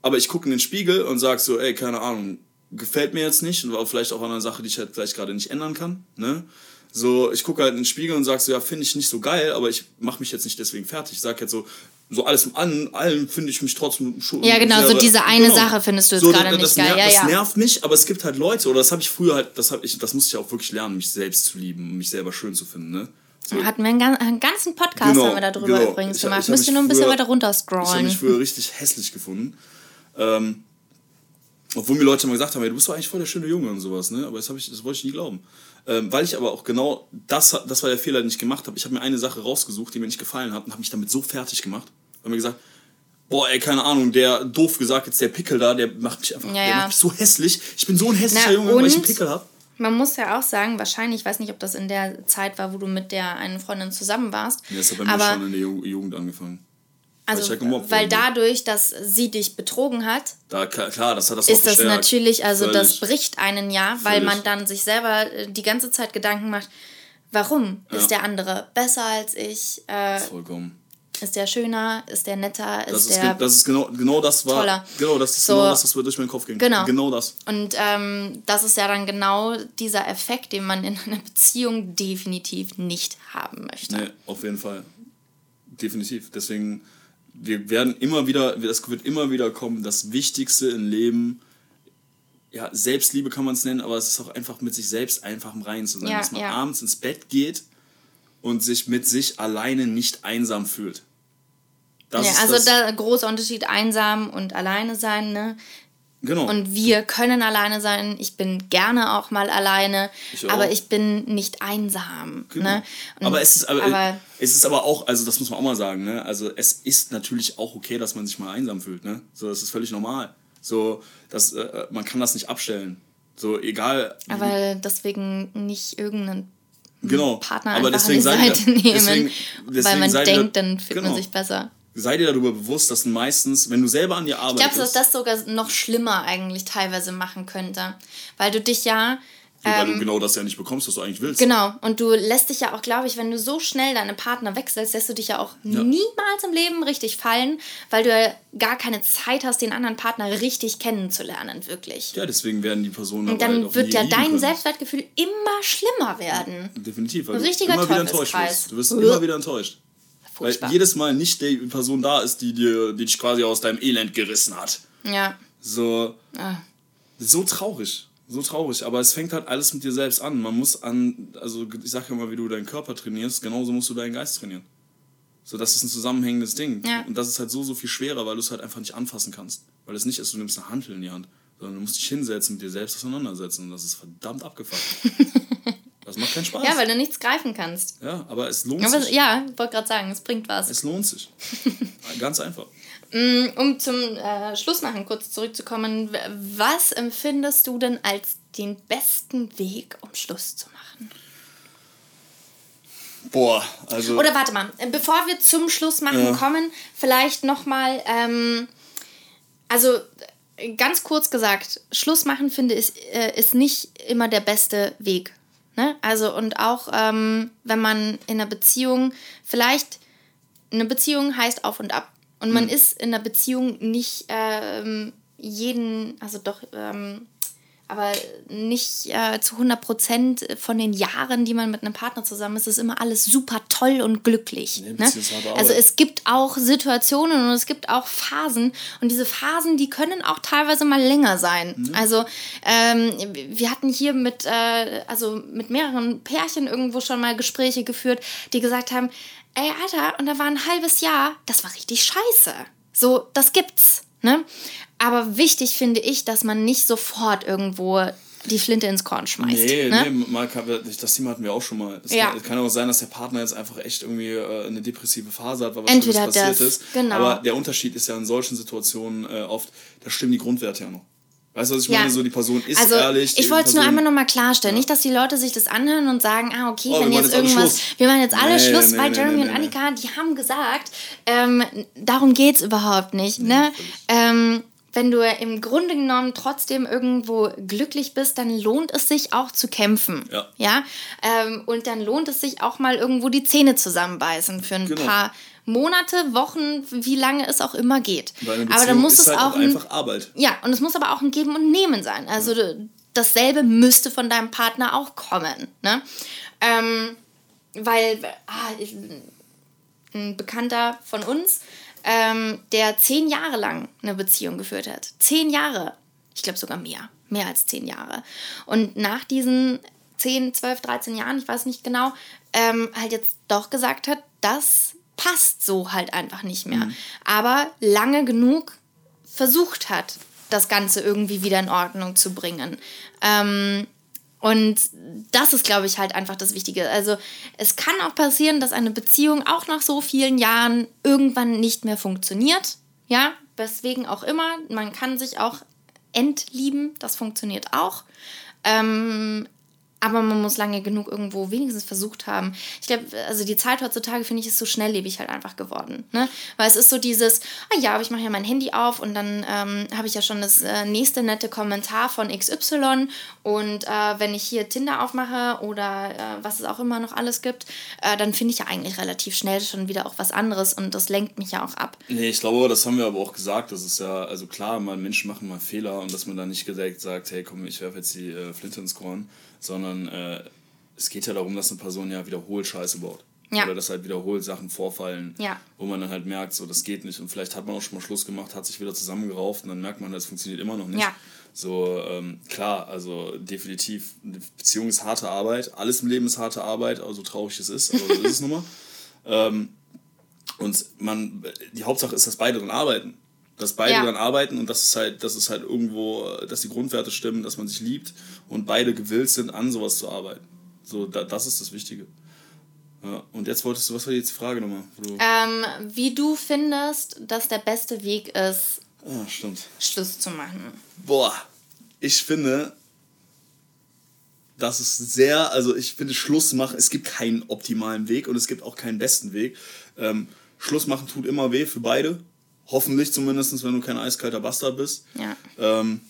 Speaker 1: aber ich gucke in den Spiegel und sage so, ey, keine Ahnung, gefällt mir jetzt nicht und war vielleicht auch an einer Sache, die ich halt vielleicht gerade nicht ändern kann. Ne? So, ich gucke halt in den Spiegel und sage so, ja, finde ich nicht so geil, aber ich mache mich jetzt nicht deswegen fertig. Ich sage jetzt so, so alles an allem finde ich mich trotzdem schon.
Speaker 2: Ja, genau, so diese eine Sache findest du jetzt gerade
Speaker 1: das
Speaker 2: nicht geil.
Speaker 1: Nervt,
Speaker 2: Ja,
Speaker 1: das
Speaker 2: ja.
Speaker 1: nervt mich, aber es gibt halt Leute, oder das habe ich früher halt, das, ich, das musste ich auch wirklich lernen, mich selbst zu lieben und mich selber schön zu finden. Ne? So,
Speaker 2: Hatten wir einen, einen ganzen Podcast
Speaker 1: Genau,
Speaker 2: haben wir darüber
Speaker 1: genau.
Speaker 2: übrigens
Speaker 1: Ich
Speaker 2: gemacht.
Speaker 1: ich
Speaker 2: Müsst ihr nur ein bisschen
Speaker 1: früher-
Speaker 2: weiter runter
Speaker 1: Ich habe mich
Speaker 2: scrollen.
Speaker 1: früher richtig hässlich gefunden. Ähm, obwohl mir Leute immer gesagt haben, ey, du bist doch eigentlich voll der schöne Junge und sowas, ne? Aber das, ich, das wollte ich nie glauben. Ähm, weil ich aber auch genau das, das war der Fehler, den ich gemacht habe. Ich habe mir eine Sache rausgesucht, die mir nicht gefallen hat und habe mich damit so fertig gemacht. Habe mir gesagt, boah, ey, keine Ahnung, der doof gesagt, jetzt der Pickel da, der macht mich einfach,
Speaker 2: Ja,
Speaker 1: der
Speaker 2: ja.
Speaker 1: macht mich so hässlich. Ich bin so ein hässlicher
Speaker 2: Na,
Speaker 1: Junge, weil ich einen Pickel habe.
Speaker 2: Man muss ja auch sagen, wahrscheinlich, ich weiß nicht, ob das in der Zeit war, wo du mit der einen Freundin zusammen warst.
Speaker 1: Ja, das hat bei mir
Speaker 2: aber
Speaker 1: schon in der Ju- Jugend angefangen.
Speaker 2: also,
Speaker 1: ich halt gemobbt
Speaker 2: weil dadurch, dass sie dich betrogen hat,
Speaker 1: Da, klar, das hat das auch
Speaker 2: ist das natürlich, also das
Speaker 1: Völlig.
Speaker 2: bricht einen ja, weil
Speaker 1: Völlig.
Speaker 2: man dann sich selber äh, die ganze Zeit Gedanken macht, warum
Speaker 1: Ja.
Speaker 2: ist der andere besser als ich? Äh,
Speaker 1: Vollkommen.
Speaker 2: Ist der schöner? Ist der netter?
Speaker 1: Das
Speaker 2: Ist
Speaker 1: ist,
Speaker 2: der
Speaker 1: das ist genau, genau das war.
Speaker 2: toller.
Speaker 1: Genau, das ist
Speaker 2: So.
Speaker 1: genau das, was mir durch meinen Kopf ging.
Speaker 2: Genau.
Speaker 1: Genau das.
Speaker 2: Und ähm, das ist ja dann genau dieser Effekt, den man in einer Beziehung definitiv nicht haben möchte.
Speaker 1: Nee, auf jeden Fall. Definitiv. Deswegen, wir werden immer wieder, das wird immer wieder kommen, das Wichtigste im Leben, ja, Selbstliebe kann man es nennen, aber es ist auch einfach mit sich selbst einfach im Reinen zu sein.
Speaker 2: Ja,
Speaker 1: dass man
Speaker 2: ja.
Speaker 1: abends ins Bett geht und sich mit sich alleine nicht einsam fühlt. Das
Speaker 2: ja, also
Speaker 1: das,
Speaker 2: da großer Unterschied einsam und alleine sein, ne?
Speaker 1: genau.
Speaker 2: Und wir können alleine sein. Ich bin gerne auch mal alleine,
Speaker 1: Ich auch.
Speaker 2: aber ich bin nicht einsam.
Speaker 1: Genau.
Speaker 2: Ne?
Speaker 1: Aber es ist aber,
Speaker 2: aber
Speaker 1: es ist aber auch, also das muss man auch mal sagen, ne? Also es ist natürlich auch okay, dass man sich mal einsam fühlt, ne? So, das ist völlig normal. So, das, äh, man kann das nicht abstellen. So, egal.
Speaker 2: aber deswegen nicht irgendeinen
Speaker 1: genau.
Speaker 2: Partner
Speaker 1: aber deswegen
Speaker 2: an die Seite
Speaker 1: ihr-
Speaker 2: nehmen,
Speaker 1: deswegen,
Speaker 2: weil
Speaker 1: deswegen
Speaker 2: man
Speaker 1: seid ihr-
Speaker 2: denkt, dann fühlt
Speaker 1: genau.
Speaker 2: man sich besser.
Speaker 1: Sei dir darüber bewusst, dass meistens, wenn du selber an dir
Speaker 2: Ich
Speaker 1: arbeitest,
Speaker 2: glaube, dass das sogar noch schlimmer eigentlich teilweise machen könnte, weil du dich ja
Speaker 1: so, weil du genau das ja nicht bekommst, was du eigentlich willst.
Speaker 2: ähm, Genau, und du lässt dich ja auch, glaube ich, wenn du so schnell deine Partner wechselst, lässt du dich ja auch niemals im Leben richtig fallen, weil du ja gar keine Zeit hast, den anderen Partner richtig kennenzulernen, wirklich.
Speaker 1: Ja, deswegen werden die Personen
Speaker 2: und dann
Speaker 1: halt
Speaker 2: wird ja dein. Selbstwertgefühl immer schlimmer werden.
Speaker 1: Definitiv, weil
Speaker 2: Ein
Speaker 1: du
Speaker 2: richtiger
Speaker 1: immer wieder enttäuscht wirst. Du wirst immer wieder enttäuscht. Weil
Speaker 2: Furchtbar.
Speaker 1: jedes Mal nicht die Person da ist, die, dir, die dich quasi aus deinem Elend gerissen hat.
Speaker 2: Ja.
Speaker 1: So,
Speaker 2: Ah.
Speaker 1: so traurig. So traurig. Aber es fängt halt alles mit dir selbst an. Man muss an, also ich sag ja mal, wie du deinen Körper trainierst, genauso musst du deinen Geist trainieren. So, das ist ein zusammenhängendes Ding.
Speaker 2: Ja.
Speaker 1: Und das ist halt so, so viel schwerer, weil du es halt einfach nicht anfassen kannst. Weil es nicht ist, du nimmst eine Handel in die Hand, sondern du musst dich hinsetzen, mit dir selbst auseinandersetzen. Und das ist verdammt abgefuckt. das macht keinen Spaß.
Speaker 2: ja, weil du nichts greifen kannst.
Speaker 1: Ja, aber es lohnt
Speaker 2: Aber
Speaker 1: sich.
Speaker 2: ja, ich wollte gerade sagen, es bringt was.
Speaker 1: Es lohnt sich. Ganz einfach.
Speaker 2: Um zum äh, Schlussmachen kurz zurückzukommen, was empfindest du denn als den besten Weg, um Schluss zu machen?
Speaker 1: Boah, also.
Speaker 2: Oder warte mal, äh, bevor wir zum Schlussmachen
Speaker 1: Ja.
Speaker 2: kommen, vielleicht nochmal, ähm, also äh, ganz kurz gesagt, Schluss machen finde ich äh, ist nicht immer der beste Weg. Ne? Also und auch ähm, wenn man in einer Beziehung, vielleicht eine Beziehung heißt auf und ab. Und man ist in einer Beziehung nicht ähm, jeden, also doch, ähm, aber nicht äh, zu 100 Prozent von den Jahren, die man mit einem Partner zusammen ist, ist immer alles super toll und glücklich.
Speaker 1: Nee,
Speaker 2: ne? Also es gibt auch Situationen und es gibt auch Phasen und diese Phasen, die können auch teilweise mal länger sein.
Speaker 1: Mhm.
Speaker 2: Also ähm, wir hatten hier mit, äh, also mit mehreren Pärchen irgendwo schon mal Gespräche geführt, die gesagt haben, ey Alter, und da war ein halbes Jahr, das war richtig scheiße. So, das gibt's. Ne? Aber wichtig finde ich, dass man nicht sofort irgendwo die Flinte ins Korn schmeißt.
Speaker 1: Nee,
Speaker 2: ne?
Speaker 1: nee, mal das Thema hatten wir auch schon mal. Es
Speaker 2: Ja.
Speaker 1: kann, auch sein, dass der Partner jetzt einfach echt irgendwie äh, eine depressive Phase hat, weil was
Speaker 2: Entweder
Speaker 1: passiert
Speaker 2: das,
Speaker 1: ist.
Speaker 2: genau.
Speaker 1: Aber der Unterschied ist ja in solchen Situationen äh, oft, da stimmen die Grundwerte ja noch. Weißt du, was ich
Speaker 2: Ja.
Speaker 1: meine? So, die Person ist
Speaker 2: also,
Speaker 1: ehrlich.
Speaker 2: Ich wollte es nur einmal nochmal klarstellen. Nicht, dass die Leute sich das anhören und sagen, ah, okay,
Speaker 1: Oh,
Speaker 2: wenn jetzt irgendwas.
Speaker 1: Schluss.
Speaker 2: Wir machen jetzt alle
Speaker 1: Nee,
Speaker 2: Schluss,
Speaker 1: nee,
Speaker 2: weil
Speaker 1: nee,
Speaker 2: Jeremy und. Annika, die haben gesagt, ähm, darum geht es überhaupt nicht. ne? Ähm, wenn du im Grunde genommen trotzdem irgendwo glücklich bist, dann lohnt es sich auch zu kämpfen.
Speaker 1: Ja.
Speaker 2: ja? Ähm, und dann lohnt es sich auch mal irgendwo die Zähne zusammenbeißen für ein
Speaker 1: Genau.
Speaker 2: paar Monate, Wochen, wie lange es auch immer geht. Aber dann muss
Speaker 1: ist
Speaker 2: es
Speaker 1: halt
Speaker 2: auch
Speaker 1: auch
Speaker 2: ein,
Speaker 1: einfach Arbeit.
Speaker 2: ja, und es muss aber auch ein Geben und Nehmen sein. Also d- dasselbe müsste von deinem Partner auch kommen. Ne? Ähm, weil ah, ein Bekannter von uns, ähm, der zehn Jahre lang eine Beziehung geführt hat. Zehn Jahre. Ich glaube sogar mehr. Mehr als zehn Jahre. Und nach diesen 10, 12, 13 Jahren, ich weiß nicht genau, ähm, halt jetzt doch gesagt hat, das passt so halt einfach nicht mehr. Aber lange genug versucht hat, das Ganze irgendwie wieder in Ordnung zu bringen. Ähm, und das ist, glaube ich, halt einfach das Wichtige. Also es kann auch passieren, dass eine Beziehung auch nach so vielen Jahren irgendwann nicht mehr funktioniert. Ja, weswegen auch immer. Man kann sich auch entlieben, das funktioniert auch. Ähm, aber man muss lange genug irgendwo wenigstens versucht haben. Ich glaube, also die Zeit heutzutage, finde ich, ist so schnelllebig halt einfach geworden. Ne? Weil es ist so dieses, ah ja, aber ich mache ja mein Handy auf und dann ähm, habe ich ja schon das äh, nächste nette Kommentar von XY. Und äh, wenn ich hier Tinder aufmache oder äh, was es auch immer noch alles gibt, äh, dann finde ich ja eigentlich relativ schnell schon wieder auch was anderes und das lenkt mich ja auch ab.
Speaker 1: Nee, ich glaube, das haben wir aber auch gesagt. Das ist ja, also klar, mal Menschen machen mal Fehler und dass man dann nicht direkt sagt, hey komm, ich werfe jetzt die äh, Flinte ins Korn, sondern äh, es geht ja darum, dass eine Person ja wiederholt Scheiße baut.
Speaker 2: Ja.
Speaker 1: Oder dass halt wiederholt Sachen vorfallen,
Speaker 2: Ja.
Speaker 1: wo man dann halt merkt, so das geht nicht. Und vielleicht hat man auch schon mal Schluss gemacht, hat sich wieder zusammengerauft und dann merkt man, das funktioniert immer noch nicht.
Speaker 2: Ja.
Speaker 1: So, ähm, klar, also definitiv, eine Beziehung ist harte Arbeit, alles im Leben ist harte Arbeit, also traurig es ist, aber so ist es nun mal. Ähm, und man, die Hauptsache ist, dass beide dran arbeiten. Dass beide
Speaker 2: Ja.
Speaker 1: dran arbeiten und dass es halt, dass es halt irgendwo, dass die Grundwerte stimmen, dass man sich liebt und beide gewillt sind, an sowas zu arbeiten. So, da, das ist das Wichtige. Ja, und jetzt wolltest du, was war jetzt die Frage nochmal?
Speaker 2: Ähm, wie du findest, dass der beste Weg ist,
Speaker 1: Ah, stimmt.
Speaker 2: Schluss zu machen.
Speaker 1: Boah, ich finde, das ist sehr, also ich finde Schluss machen, es gibt keinen optimalen Weg und es gibt auch keinen besten Weg. Ähm, Schluss machen tut immer weh für beide. Hoffentlich zumindest, wenn du kein eiskalter Bastard bist.
Speaker 2: Ja.
Speaker 1: Ähm,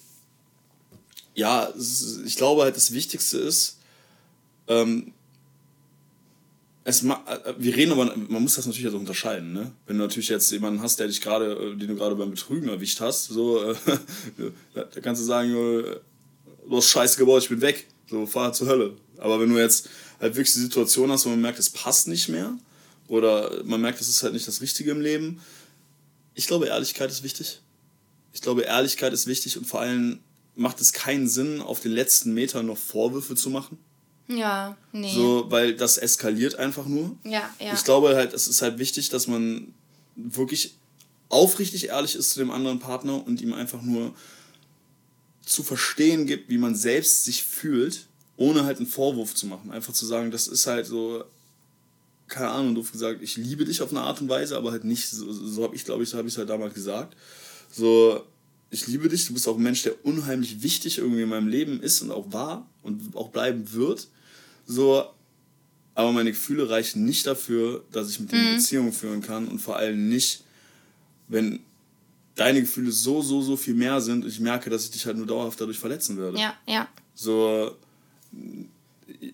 Speaker 1: ja, ich glaube halt, das Wichtigste ist, ähm, es ma äh, wir reden aber, man muss das natürlich also unterscheiden, ne? Wenn du natürlich jetzt jemanden hast, der dich gerade, äh, den du gerade beim Betrügen erwischt hast, so, äh, da kannst du sagen, äh, du hast Scheiße gebaut, ich bin weg, so, fahr zur Hölle. Aber wenn du jetzt halt wirklich die Situation hast, wo man merkt, es passt nicht mehr, oder man merkt, es ist halt nicht das Richtige im Leben, ich glaube, Ehrlichkeit ist wichtig. Ich glaube, Ehrlichkeit ist wichtig und vor allem macht es keinen Sinn, auf den letzten Metern noch Vorwürfe zu machen.
Speaker 2: Ja, nee.
Speaker 1: So, weil das eskaliert einfach nur.
Speaker 2: Ja, ja.
Speaker 1: Ich glaube halt, es ist halt wichtig, dass man wirklich aufrichtig ehrlich ist zu dem anderen Partner und ihm einfach nur zu verstehen gibt, wie man selbst sich fühlt, ohne halt einen Vorwurf zu machen. Einfach zu sagen, das ist halt so, keine Ahnung, doof gesagt, ich liebe dich auf eine Art und Weise, aber halt nicht, so, so habe ich, glaube ich, so habe ich es halt damals gesagt. So, ich liebe dich, du bist auch ein Mensch, der unheimlich wichtig irgendwie in meinem Leben ist und auch war und auch bleiben wird. So, aber meine Gefühle reichen nicht dafür, dass ich mit dir eine Beziehung führen kann und vor allem nicht, wenn deine Gefühle so, so, so viel mehr sind und ich merke, dass ich dich halt nur dauerhaft dadurch verletzen werde.
Speaker 2: ja, ja.
Speaker 1: So,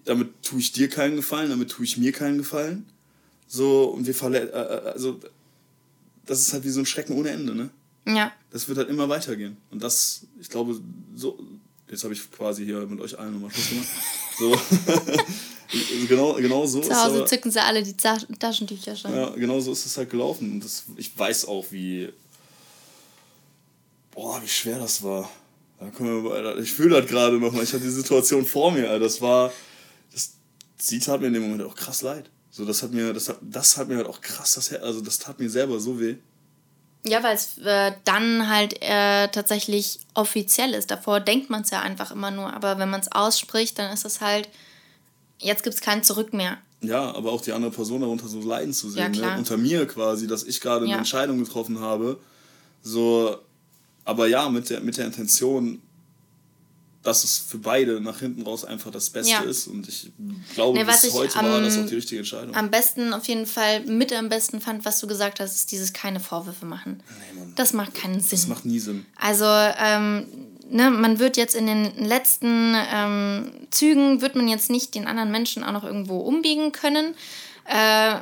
Speaker 1: damit tue ich dir keinen Gefallen, damit tue ich mir keinen Gefallen. So, und wir verle äh, äh, also das ist halt wie so ein Schrecken ohne Ende, ne?
Speaker 2: Ja.
Speaker 1: Das wird halt immer weitergehen. Und das, ich glaube, so, jetzt habe ich quasi hier mit euch allen nochmal Schluss gemacht. So. genau, genau so
Speaker 2: Zu
Speaker 1: ist
Speaker 2: Hause
Speaker 1: aber,
Speaker 2: zücken sie alle die Taschentücher schon.
Speaker 1: ja, genau so ist es halt gelaufen. Und das, ich weiß auch, wie. Boah, wie schwer das war. Wir, Alter, ich fühle das gerade nochmal. Ich hatte die Situation vor mir. Alter. Das war. Das, sie tat mir in dem Moment auch krass leid. So, das hat mir, das hat, das hat mir halt auch krass das also das tat mir selber so weh.
Speaker 2: Ja, weil es äh, dann halt äh, tatsächlich offiziell ist. Davor denkt man es ja einfach immer nur. Aber wenn man es ausspricht, dann ist es halt, jetzt gibt es kein Zurück mehr.
Speaker 1: Ja, aber auch die andere Person darunter so leiden zu
Speaker 2: Ja,
Speaker 1: sehen.
Speaker 2: klar.
Speaker 1: ne? Unter mir quasi, dass ich gerade eine
Speaker 2: Ja.
Speaker 1: Entscheidung getroffen habe. So, aber ja, mit der, mit der Intention, dass es für beide nach hinten raus einfach das Beste
Speaker 2: Ja.
Speaker 1: ist. Und ich glaube,
Speaker 2: Nee,
Speaker 1: bis heute
Speaker 2: am-
Speaker 1: war das auch die richtige Entscheidung.
Speaker 2: Am besten, auf jeden Fall, mit am besten fand, was du gesagt hast, ist dieses keine Vorwürfe machen.
Speaker 1: Nee, Mann.
Speaker 2: Das macht keinen Sinn.
Speaker 1: das macht nie Sinn.
Speaker 2: Also, ähm, ne, man wird jetzt in den letzten ähm, Zügen, wird man jetzt nicht den anderen Menschen auch noch irgendwo umbiegen können. Äh,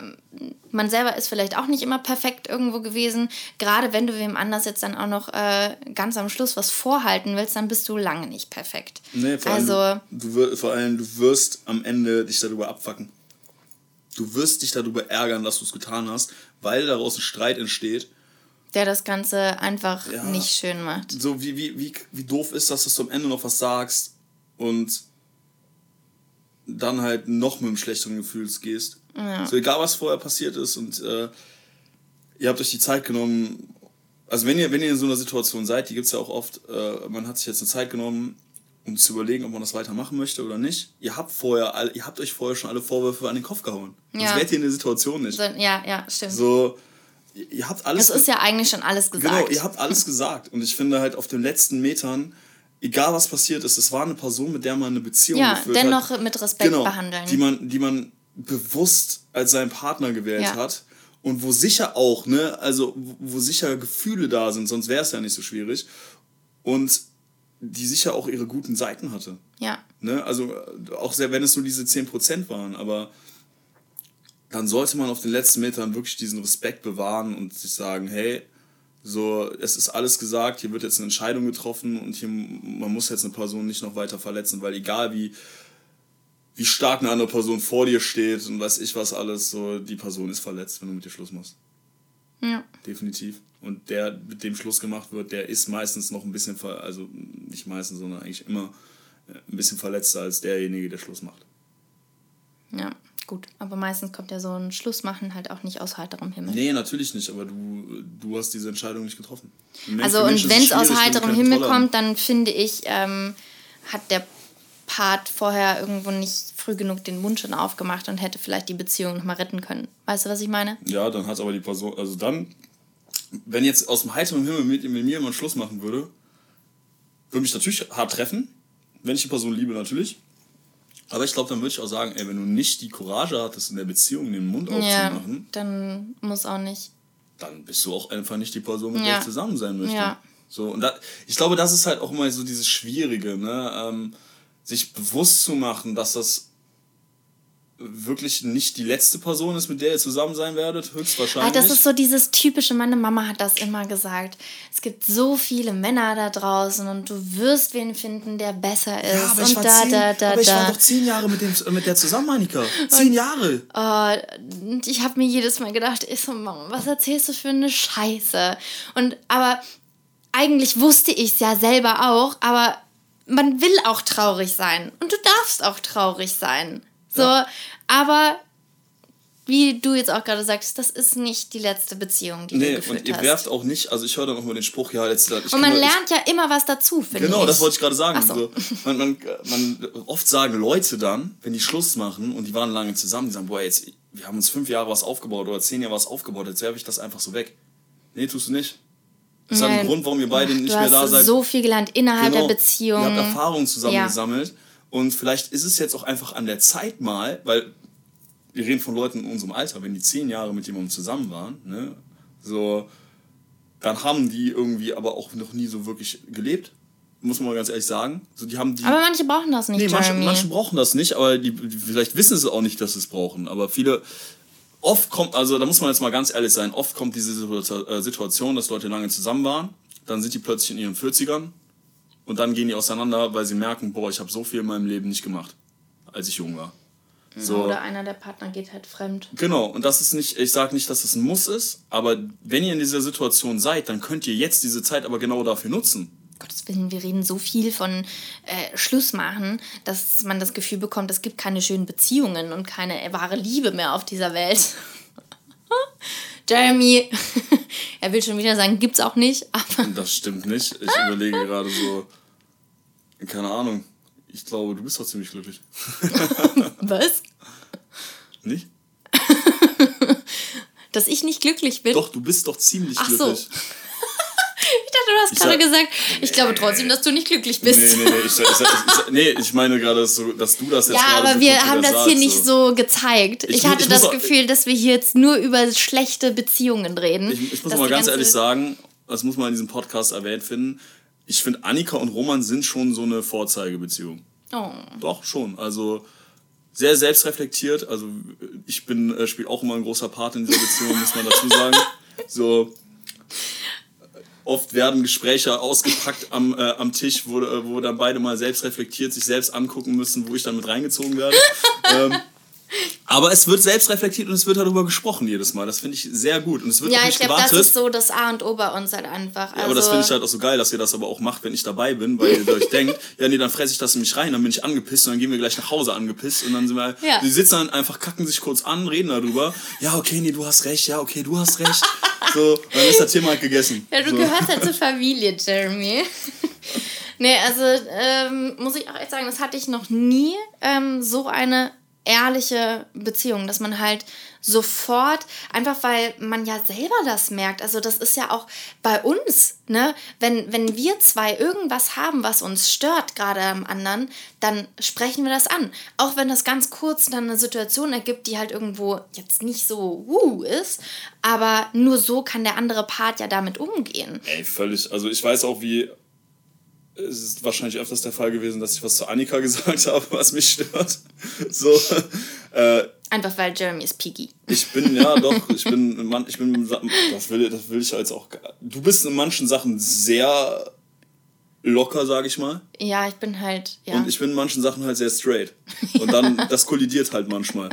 Speaker 2: man selber ist vielleicht auch nicht immer perfekt irgendwo gewesen. Gerade wenn du wem anders jetzt dann auch noch äh, ganz am Schluss was vorhalten willst, dann bist du lange nicht perfekt.
Speaker 1: Nee, vor,
Speaker 2: also,
Speaker 1: allem, du, du, vor allem, du wirst am Ende dich darüber abfacken. Du wirst dich darüber ärgern, dass du es getan hast, weil daraus ein Streit entsteht.
Speaker 2: der das Ganze einfach
Speaker 1: Ja.
Speaker 2: nicht schön macht.
Speaker 1: so wie, wie, wie, wie doof ist das, dass du am Ende noch was sagst und dann halt noch mit einem schlechteren Gefühl gehst. So egal was vorher passiert ist und äh, ihr habt euch die Zeit genommen, also wenn ihr, wenn ihr in so einer Situation seid, die gibt es ja auch oft, äh, man hat sich jetzt eine Zeit genommen, um zu überlegen, ob man das weitermachen möchte oder nicht. Ihr habt vorher, all- ihr habt euch vorher schon alle Vorwürfe an den Kopf gehauen. Sonst
Speaker 2: Ja.
Speaker 1: wärt ihr in der Situation nicht.
Speaker 2: Ja, ja, stimmt.
Speaker 1: So, ihr ihr habt alles.
Speaker 2: es ist ja eigentlich schon alles gesagt.
Speaker 1: Genau, ihr habt alles gesagt. Und ich finde halt auf den letzten Metern, egal was passiert ist, es war eine Person, mit der man eine Beziehung
Speaker 2: ja,
Speaker 1: geführt
Speaker 2: dennoch
Speaker 1: hat.
Speaker 2: mit Respekt
Speaker 1: Genau,
Speaker 2: behandeln.
Speaker 1: Die man, die man bewusst als seinen Partner gewählt
Speaker 2: Ja.
Speaker 1: hat. Und wo sicher auch, ne, also wo wo sicher Gefühle da sind, sonst wäre es ja nicht so schwierig. Und die sicher auch ihre guten Seiten hatte.
Speaker 2: ja.
Speaker 1: Ne? Also äh, auch sehr, wenn es nur diese 10% waren, aber dann sollte man auf den letzten Metern wirklich diesen Respekt bewahren und sich sagen, hey, so, es ist alles gesagt, hier wird jetzt eine Entscheidung getroffen und hier, man muss jetzt eine Person nicht noch weiter verletzen, weil egal wie, wie stark eine andere Person vor dir steht und weiß ich was alles, so, die Person ist verletzt, wenn du mit dir Schluss machst.
Speaker 2: ja.
Speaker 1: Definitiv. Und der, mit dem Schluss gemacht wird, der ist meistens noch ein bisschen, ver also nicht meistens, sondern eigentlich immer äh, ein bisschen verletzter als derjenige, der Schluss macht.
Speaker 2: Ja, gut. Aber meistens kommt ja so ein Schlussmachen halt auch nicht aus heiterem Himmel.
Speaker 1: Nee, natürlich nicht, aber du, du hast diese Entscheidung nicht getroffen. Mensch
Speaker 2: also, und wenn es aus heiterem Himmel
Speaker 1: Kontrolle
Speaker 2: kommt, dann finde ich, ähm, hat der Part vorher irgendwo nicht früh genug den Mund schon aufgemacht und hätte vielleicht die Beziehung nochmal retten können. Weißt du, was ich meine?
Speaker 1: Ja, dann hat aber die Person, also dann, wenn jetzt aus dem heiteren Himmel mit, mit mir jemand Schluss machen würde, würde mich natürlich hart treffen, wenn ich die Person liebe, natürlich. Aber ich glaube, dann würde ich auch sagen, ey, wenn du nicht die Courage hattest, in der Beziehung den Mund
Speaker 2: Ja,
Speaker 1: aufzumachen,
Speaker 2: dann muss auch nicht.
Speaker 1: dann bist du auch einfach nicht die Person, mit der
Speaker 2: Ja.
Speaker 1: ich zusammen sein möchte.
Speaker 2: Ja.
Speaker 1: So, und da, ich glaube, das ist halt auch immer so dieses Schwierige, ne? Ähm, sich bewusst zu machen, dass das wirklich nicht die letzte Person ist, mit der ihr zusammen sein werdet,
Speaker 2: Ah,
Speaker 1: höchstwahrscheinlich.
Speaker 2: das ist so dieses typische, meine Mama hat das immer gesagt. Es gibt so viele Männer da draußen und du wirst wen finden, der besser ist.
Speaker 1: ja, aber ich,
Speaker 2: und
Speaker 1: war,
Speaker 2: da,
Speaker 1: zehn,
Speaker 2: da, da,
Speaker 1: aber ich war doch zehn Jahre mit, dem, mit der zusammen, Annika. Zehn Jahre.
Speaker 2: Oh, und ich habe mir jedes Mal gedacht, ich so, Mama, was erzählst du für eine Scheiße? Und aber eigentlich wusste ich es ja selber auch, aber man will auch traurig sein und du darfst auch traurig sein. So,
Speaker 1: Ja.
Speaker 2: aber wie du jetzt auch gerade sagst, das ist nicht die letzte Beziehung, die
Speaker 1: Nee,
Speaker 2: du geführt
Speaker 1: und ihr
Speaker 2: hast.
Speaker 1: werft auch nicht, also ich höre dann auch mal den Spruch, ja, jetzt. Ich
Speaker 2: und man
Speaker 1: ich-
Speaker 2: lernt ja immer was dazu, finde ich.
Speaker 1: Genau, das wollte ich gerade sagen.
Speaker 2: Ach so.
Speaker 1: So, man, man, man, oft sagen Leute dann, wenn die Schluss machen und die waren lange zusammen, die sagen, boah, jetzt, wir haben uns fünf Jahre was aufgebaut oder zehn Jahre was aufgebaut, jetzt werfe ich das einfach so weg. Nee, tust du nicht. Das ist ein. Grund, warum ihr beide nicht
Speaker 2: du
Speaker 1: mehr
Speaker 2: hast
Speaker 1: da seid.
Speaker 2: so viel gelernt innerhalb
Speaker 1: Genau.
Speaker 2: der Beziehung.
Speaker 1: Ihr habt Erfahrungen zusammen
Speaker 2: Ja.
Speaker 1: gesammelt und vielleicht ist es jetzt auch einfach an der Zeit mal, weil wir reden von Leuten in unserem Alter, wenn die zehn Jahre mit jemandem zusammen waren, ne, so, dann haben die irgendwie aber auch noch nie so wirklich gelebt, muss man mal ganz ehrlich sagen. So, die haben die,
Speaker 2: Aber manche brauchen das nicht,
Speaker 1: nee, manche, manche brauchen das nicht, aber die, die vielleicht wissen es auch nicht, dass sie es brauchen, aber viele oft kommt, also da muss man jetzt mal ganz ehrlich sein, oft kommt diese äh, Situation, dass Leute lange zusammen waren, dann sind die plötzlich in ihren 40ern und dann gehen die auseinander, weil sie merken, boah, ich habe so viel in meinem Leben nicht gemacht, als ich jung war. So,
Speaker 2: Oder einer der Partner geht halt fremd.
Speaker 1: Genau, und das ist nicht, ich sage nicht, dass es ein Muss ist, aber wenn ihr in dieser Situation seid, dann könnt ihr jetzt diese Zeit aber genau dafür nutzen.
Speaker 2: Gottes Willen, wir reden so viel von äh, Schluss machen, dass man das Gefühl bekommt, es gibt keine schönen Beziehungen und keine wahre Liebe mehr auf dieser Welt. Jeremy, er will schon wieder sagen, gibt's auch nicht, aber
Speaker 1: Das stimmt nicht. Ich überlege gerade so, keine Ahnung, ich glaube, du bist doch ziemlich glücklich.
Speaker 2: was?
Speaker 1: Nicht?
Speaker 2: Dass ich nicht glücklich bin?
Speaker 1: Doch, du bist doch ziemlich
Speaker 2: Ach so.
Speaker 1: glücklich.
Speaker 2: Ich dachte, du hast
Speaker 1: Ich
Speaker 2: gerade
Speaker 1: sag-
Speaker 2: gesagt, ich glaube trotzdem, dass du nicht glücklich bist.
Speaker 1: Nee, nee, nee, ich, ich, ich, nee, ich meine gerade, dass, so, dass du das jetzt
Speaker 2: Ja, aber
Speaker 1: so
Speaker 2: wir haben das
Speaker 1: sagst,
Speaker 2: hier nicht so gezeigt. Ich, hatte
Speaker 1: muss
Speaker 2: das Gefühl, dass wir hier jetzt nur über schlechte Beziehungen reden.
Speaker 1: Ich, muss mal ganz ehrlich sagen, das muss man in diesem Podcast erwähnt finden. Ich finde, Annika und Roman sind schon so eine Vorzeigebeziehung.
Speaker 2: Oh.
Speaker 1: Doch, schon. Also sehr selbstreflektiert. Also ich bin, äh, spiele auch immer ein großer Part in dieser Beziehung, muss man dazu sagen. So oft werden Gespräche ausgepackt am, äh, am Tisch, wo, äh, wo dann beide mal selbst reflektiert sich selbst angucken müssen, wo ich dann mit reingezogen werde. ähm, aber es wird selbst reflektiert und es wird darüber gesprochen jedes Mal. Das finde ich sehr gut. Und es wird
Speaker 2: Ja, ich
Speaker 1: nicht
Speaker 2: glaube, das ist so das A und O bei uns halt einfach. Also,
Speaker 1: Ja, aber das finde ich halt auch so geil, dass ihr das aber auch macht, wenn ich dabei bin, weil ihr euch denkt, ja nee, dann fresse ich das in mich rein, dann bin ich angepisst und dann gehen wir gleich nach Hause angepisst und dann sind wir,
Speaker 2: Ja.
Speaker 1: die sitzen dann einfach, kacken sich kurz an, reden darüber, ja okay, nee, du hast recht, ja okay, du hast recht, so, dann ist das Thema halt gegessen.
Speaker 2: Ja, du
Speaker 1: so.
Speaker 2: gehörst halt zur Familie, Jeremy. nee, also ähm, muss ich auch echt sagen, das hatte ich noch nie ähm, so eine ehrliche Beziehung, dass man halt sofort, einfach weil man ja selber das merkt, also das ist ja auch bei uns, ne, wenn, wenn wir zwei irgendwas haben, was uns stört, gerade am anderen, dann sprechen wir das an. Auch wenn das ganz kurz dann eine Situation ergibt, die halt irgendwo jetzt nicht so wuh ist, aber nur so kann der andere Part ja damit umgehen.
Speaker 1: Ey, völlig, also ich weiß auch, wie, es ist wahrscheinlich öfters der Fall gewesen, dass ich was zu Annika gesagt habe, was mich stört, so, äh,
Speaker 2: Einfach weil Jeremy ist picky.
Speaker 1: Ich bin, ja doch, ich bin, Mann, ich bin, das will, das will ich jetzt auch, du bist in manchen Sachen sehr locker, sag ich mal.
Speaker 2: Ja, ich bin halt, ja.
Speaker 1: Und ich bin in manchen Sachen halt sehr straight. Und dann, das kollidiert halt manchmal.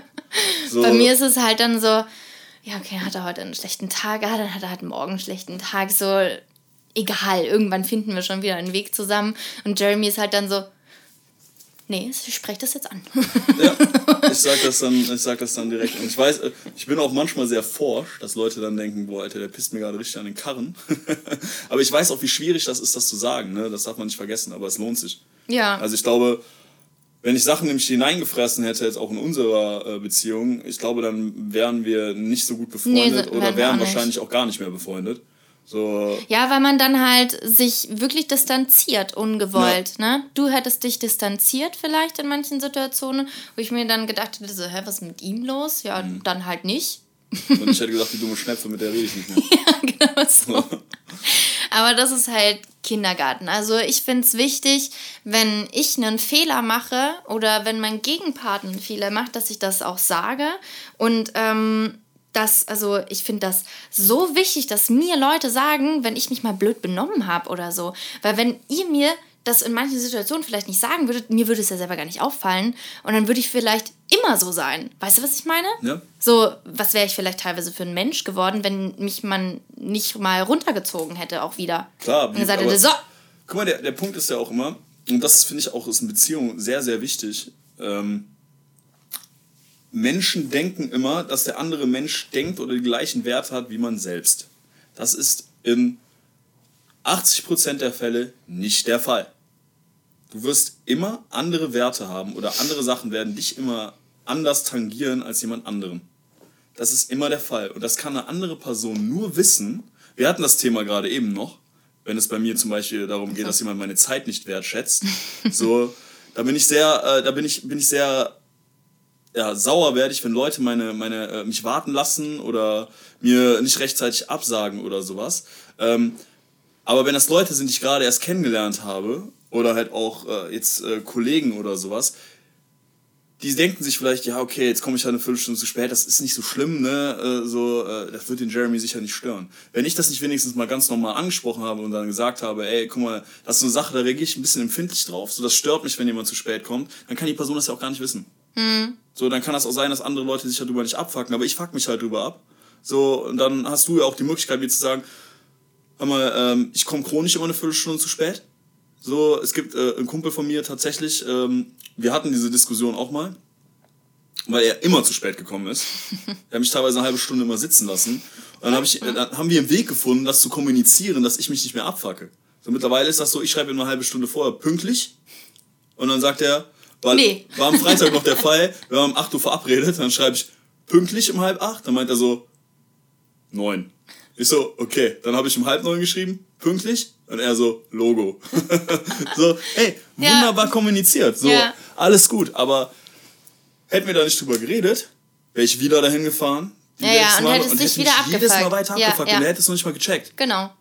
Speaker 1: So,
Speaker 2: Bei mir ist es halt dann so, ja, okay, hat er heute einen schlechten Tag, ja, dann hat er halt morgen einen schlechten Tag, so, egal, irgendwann finden wir schon wieder einen Weg zusammen. Und Jeremy ist halt dann so, nee, ich spreche das jetzt an.
Speaker 1: ja, ich sag das dann, ich sag das dann direkt. Und ich weiß, äh, ich bin auch manchmal sehr forsch, dass Leute dann denken, boah, Alter, der pisst mir gerade richtig an den Karren. aber ich weiß auch, wie schwierig das ist, das zu sagen, ne? Das darf man nicht vergessen, aber es lohnt sich.
Speaker 2: ja.
Speaker 1: Also ich glaube, wenn ich Sachen nämlich hineingefressen hätte, jetzt auch in unserer äh, Beziehung, ich glaube, dann wären wir nicht so gut befreundet
Speaker 2: so-
Speaker 1: oder
Speaker 2: wären auch
Speaker 1: wahrscheinlich auch gar nicht mehr befreundet. So,
Speaker 2: Ja, weil man dann halt sich wirklich distanziert, ungewollt. Ne? Du hättest dich distanziert vielleicht in manchen Situationen, wo ich mir dann gedacht hätte, so, hä, was ist mit ihm los? Ja,
Speaker 1: Mhm.
Speaker 2: dann halt nicht.
Speaker 1: und ich hätte gesagt, die dumme Schnepfe, mit der rede ich nicht mehr.
Speaker 2: genau so. Aber das ist halt Kindergarten. Also ich finde es wichtig, wenn ich einen Fehler mache oder wenn mein Gegenpart einen Fehler macht, dass ich das auch sage. Und ähm, das, also ich finde das so wichtig, dass mir Leute sagen, wenn ich mich mal blöd benommen habe oder so. Weil wenn ihr mir das in manchen Situationen vielleicht nicht sagen würdet, mir würde es ja selber gar nicht auffallen. Und dann würde ich vielleicht immer so sein. Weißt du, was ich meine?
Speaker 1: Ja.
Speaker 2: So, was wäre ich vielleicht teilweise für ein Mensch geworden, wenn mich man nicht mal runtergezogen hätte, auch wieder.
Speaker 1: Klar,
Speaker 2: Und gesagt hätte, so,
Speaker 1: Guck mal, der, der Punkt ist ja auch immer, und das finde ich auch ist in Beziehungen sehr, sehr wichtig. Ähm, Menschen denken immer, dass der andere Mensch denkt oder die gleichen Werte hat wie man selbst. Das ist in 80% der Fälle nicht der Fall. Du wirst immer andere Werte haben oder andere Sachen werden dich immer anders tangieren als jemand anderen. Das ist immer der Fall. Und das kann eine andere Person nur wissen. Wir hatten das Thema gerade eben noch, wenn es bei mir zum Beispiel darum geht, dass jemand meine Zeit nicht wertschätzt. So, da bin ich sehr, äh, da bin ich, bin ich sehr ja, sauer werde ich, wenn Leute meine, meine, äh, mich warten lassen oder mir nicht rechtzeitig absagen oder sowas. Ähm, aber wenn das Leute sind, die ich gerade erst kennengelernt habe oder halt auch äh, jetzt äh, Kollegen oder sowas, die denken sich vielleicht, ja, okay, jetzt komme ich halt eine Viertelstunde zu spät, das ist nicht so schlimm, ne? Äh, so, äh, das wird den Jeremy sicher nicht stören. Wenn ich das nicht wenigstens mal ganz normal angesprochen habe und dann gesagt habe, ey, guck mal, das ist so eine Sache, da reagiere ich ein bisschen empfindlich drauf, so das stört mich, wenn jemand zu spät kommt, dann kann die Person das ja auch gar nicht wissen. So, dann kann das auch sein, dass andere Leute sich darüber nicht abfacken, aber ich fuck mich halt drüber ab. So, und dann hast du ja auch die Möglichkeit, mir zu sagen, hör mal, ähm, ich komme chronisch immer eine Viertelstunde zu spät. So, es gibt äh, einen Kumpel von mir tatsächlich, ähm, wir hatten diese Diskussion auch mal, weil er immer zu spät gekommen ist. Er hat mich teilweise eine halbe Stunde immer sitzen lassen. Und dann, hab ich, dann haben wir einen Weg gefunden, das zu kommunizieren, dass ich mich nicht mehr abfacke. So mittlerweile ist das so, ich schreibe ihm eine halbe Stunde vorher pünktlich. Und dann sagt er, weil
Speaker 2: Nee.
Speaker 1: war am Freitag noch der Fall, wir haben um 8 Uhr verabredet, dann schreibe ich pünktlich um halb acht, dann meint er so, neun. Ich so, okay, dann habe ich um halb neun geschrieben, pünktlich, und er so, Logo. so, ey,
Speaker 2: Ja.
Speaker 1: wunderbar kommuniziert, so,
Speaker 2: Ja.
Speaker 1: alles gut, aber hätten wir da nicht drüber geredet, wäre ich wieder dahin gefahren.
Speaker 2: Ja, ja, und hättest dich
Speaker 1: hätte
Speaker 2: wieder
Speaker 1: mich jedes Mal
Speaker 2: abgefuckt.
Speaker 1: weiter
Speaker 2: Ja,
Speaker 1: abgefuckt
Speaker 2: ja.
Speaker 1: und er hätte es noch nicht mal gecheckt.
Speaker 2: Genau.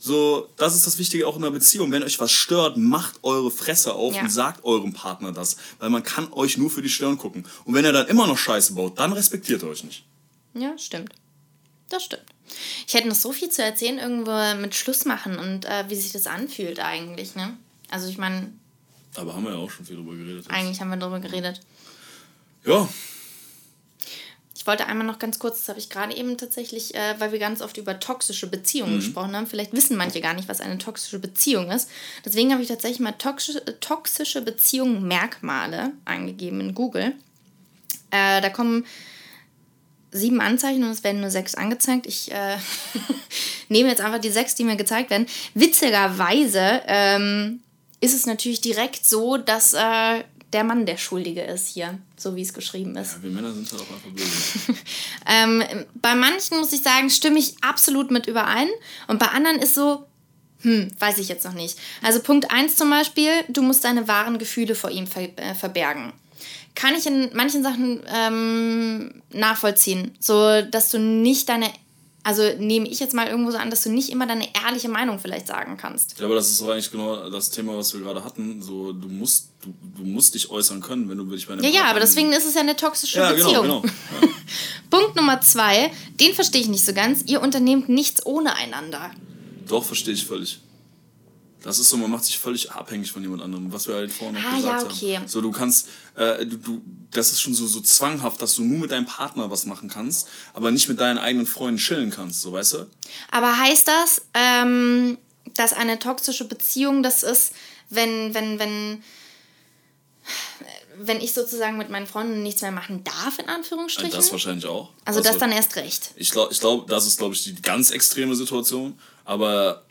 Speaker 1: So, das ist das Wichtige auch in einer Beziehung. Wenn euch was stört, macht eure Fresse auf
Speaker 2: Ja.
Speaker 1: und sagt eurem Partner das. Weil man kann euch nur für die Stirn gucken. Und wenn er dann immer noch Scheiße baut, dann respektiert er euch nicht.
Speaker 2: Ja, stimmt. Das stimmt. Ich hätte noch so viel zu erzählen, irgendwo mit Schluss machen und äh, wie sich das anfühlt eigentlich, ne? Also ich meine,
Speaker 1: Aber haben wir ja auch schon viel drüber geredet. jetzt.
Speaker 2: eigentlich haben wir darüber geredet.
Speaker 1: Ja,
Speaker 2: wollte einmal noch ganz kurz, das habe ich gerade eben tatsächlich, äh, weil wir ganz oft über toxische Beziehungen gesprochen haben. Vielleicht wissen manche gar nicht, was eine toxische Beziehung ist. Deswegen habe ich tatsächlich mal toxische, äh, toxische Beziehungen Merkmale eingegeben in Google. Äh, da kommen sieben Anzeichen und es werden nur sechs angezeigt. Ich äh, nehme jetzt einfach die sechs, die mir gezeigt werden. Witzigerweise ähm, ist es natürlich direkt so, dass äh, der Mann der Schuldige ist hier, so wie es geschrieben ist.
Speaker 1: ja wir Männer sind halt auch einfach böse.
Speaker 2: Ähm, bei manchen muss ich sagen, stimme ich absolut mit überein. Und bei anderen ist so, hm, weiß ich jetzt noch nicht. Also Punkt 1 zum Beispiel, du musst deine wahren Gefühle vor ihm ver äh, verbergen. Kann ich in manchen Sachen ähm, nachvollziehen. So, dass du nicht deine, also nehme ich jetzt mal irgendwo so an, dass du nicht immer deine ehrliche Meinung vielleicht sagen kannst.
Speaker 1: ja, aber das ist doch eigentlich genau das Thema, was wir gerade hatten. So, du musst, du, du musst dich äußern können, wenn du dich bei einem
Speaker 2: Ja, ja,
Speaker 1: Partner-
Speaker 2: aber deswegen ist es ja eine toxische
Speaker 1: Ja,
Speaker 2: Beziehung.
Speaker 1: genau, genau. Ja.
Speaker 2: Punkt Nummer zwei, den verstehe ich nicht so ganz. Ihr unternehmt nichts ohne einander.
Speaker 1: Doch, verstehe ich völlig. Das ist so, man macht sich völlig abhängig von jemand anderem, was wir halt vorhin noch
Speaker 2: Ah,
Speaker 1: gesagt
Speaker 2: ja, okay.
Speaker 1: haben. So, du kannst, äh, du, du, das ist schon so, so zwanghaft, dass du nur mit deinem Partner was machen kannst, aber nicht mit deinen eigenen Freunden chillen kannst, so weißt du?
Speaker 2: Aber heißt das, ähm, dass eine toxische Beziehung das ist, wenn, wenn, wenn, wenn ich sozusagen mit meinen Freunden nichts mehr machen darf, in Anführungsstrichen?
Speaker 1: Das wahrscheinlich auch.
Speaker 2: also das dann erst recht.
Speaker 1: Ich glaube, ich glaub, das ist, glaube ich, die ganz extreme Situation. Aber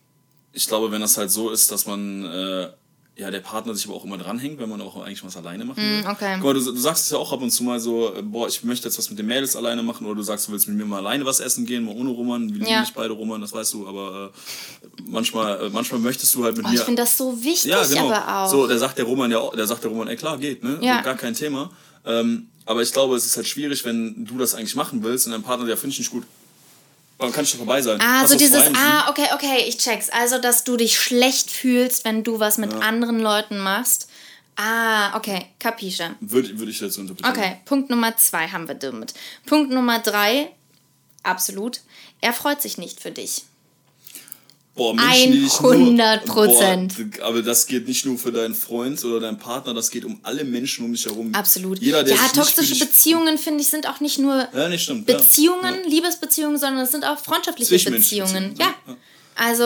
Speaker 1: ich glaube, wenn das halt so ist, dass man, äh, ja, der Partner sich aber auch immer dranhängt, wenn man auch eigentlich was alleine machen will.
Speaker 2: Mm, okay.
Speaker 1: Guck mal, du, du sagst es ja auch ab und zu mal so, äh, boah, ich möchte jetzt was mit den Mädels alleine machen oder du sagst, du willst mit mir mal alleine was essen gehen, mal ohne Roman. Wir lieben
Speaker 2: Ja.
Speaker 1: nicht beide Roman, das weißt du, aber äh, manchmal, äh, manchmal möchtest du halt mit
Speaker 2: Oh,
Speaker 1: mir.
Speaker 2: ich finde das so wichtig,
Speaker 1: Ja, genau.
Speaker 2: aber auch.
Speaker 1: So, der sagt der Roman ja auch, der sagt der Roman, ey klar, geht, ne?
Speaker 2: Ja.
Speaker 1: Gar kein Thema. Ähm, aber ich glaube, es ist halt schwierig, wenn du das eigentlich machen willst und dein Partner, der finde ich nicht gut. Dann kann ich doch dabei sein.
Speaker 2: Ah, so dieses, ah, okay, okay, ich check's. Also, dass du dich schlecht fühlst, wenn du was mit anderen Leuten machst. Ah, okay, capisce.
Speaker 1: Würde, würde ich jetzt interpretieren.
Speaker 2: Okay, Punkt Nummer zwei haben wir damit. Punkt Nummer drei, absolut, er freut sich nicht für dich.
Speaker 1: Boah, Menschen, die dich
Speaker 2: 100
Speaker 1: nur-
Speaker 2: Prozent.
Speaker 1: Aber das geht nicht nur für deinen Freund oder deinen Partner, das geht um alle Menschen um dich herum.
Speaker 2: Absolut.
Speaker 1: Jeder, der
Speaker 2: ja, toxische Beziehungen, finde ich, sind auch nicht nur
Speaker 1: Ja, nicht stimmt.
Speaker 2: Beziehungen,
Speaker 1: Ja.
Speaker 2: Liebesbeziehungen, sondern es sind auch freundschaftliche. Beziehungen, Ja.
Speaker 1: ja.
Speaker 2: Also,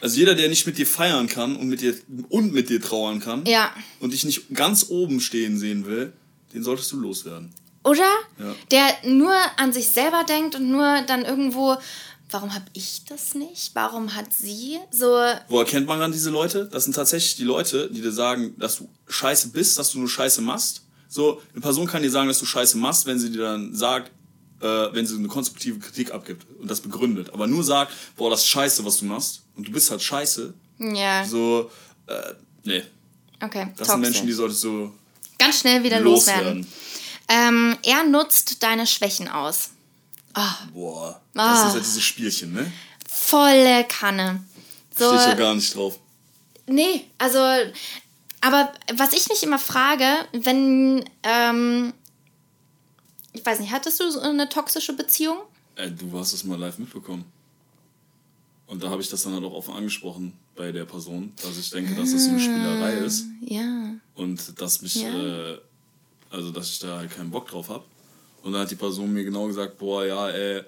Speaker 1: Also jeder, der nicht mit dir feiern kann und mit dir und mit dir trauern kann
Speaker 2: Ja.
Speaker 1: und dich nicht ganz oben stehen sehen will, den solltest du loswerden.
Speaker 2: oder?
Speaker 1: Ja.
Speaker 2: Der nur an sich selber denkt und nur dann irgendwo, warum habe ich das nicht? Warum hat sie so.
Speaker 1: Wo erkennt man dann diese Leute? Das sind tatsächlich die Leute, die dir sagen, dass du scheiße bist, dass du nur scheiße machst. So, eine Person kann dir sagen, dass du scheiße machst, wenn sie dir dann sagt, äh, wenn sie eine konstruktive Kritik abgibt und das begründet. Aber nur sagt, boah, das ist scheiße, was du machst. Und du bist halt scheiße.
Speaker 2: Ja,
Speaker 1: So, äh, nee.
Speaker 2: okay.
Speaker 1: Das sind Menschen, die
Speaker 2: toxisch.
Speaker 1: solltest du
Speaker 2: Ganz schnell wieder
Speaker 1: loswerden.
Speaker 2: loswerden. Ähm, er nutzt deine Schwächen aus.
Speaker 1: Boah,
Speaker 2: Ah.
Speaker 1: das sind halt diese Spielchen, ne?
Speaker 2: Volle Kanne. So,
Speaker 1: Stehe ich ja gar nicht drauf.
Speaker 2: Nee, also Aber was ich mich immer frage, wenn, ähm, ich weiß nicht, hattest du so eine toxische Beziehung?
Speaker 1: Ey, du hast es mal live mitbekommen. Und da habe ich das dann halt auch offen angesprochen bei der Person, dass ich denke, dass das so eine Spielerei ist
Speaker 2: Ja.
Speaker 1: und dass mich,
Speaker 2: Ja.
Speaker 1: äh, also dass ich da halt keinen Bock drauf habe. Und dann hat die Person mir genau gesagt, boah, ja, ey,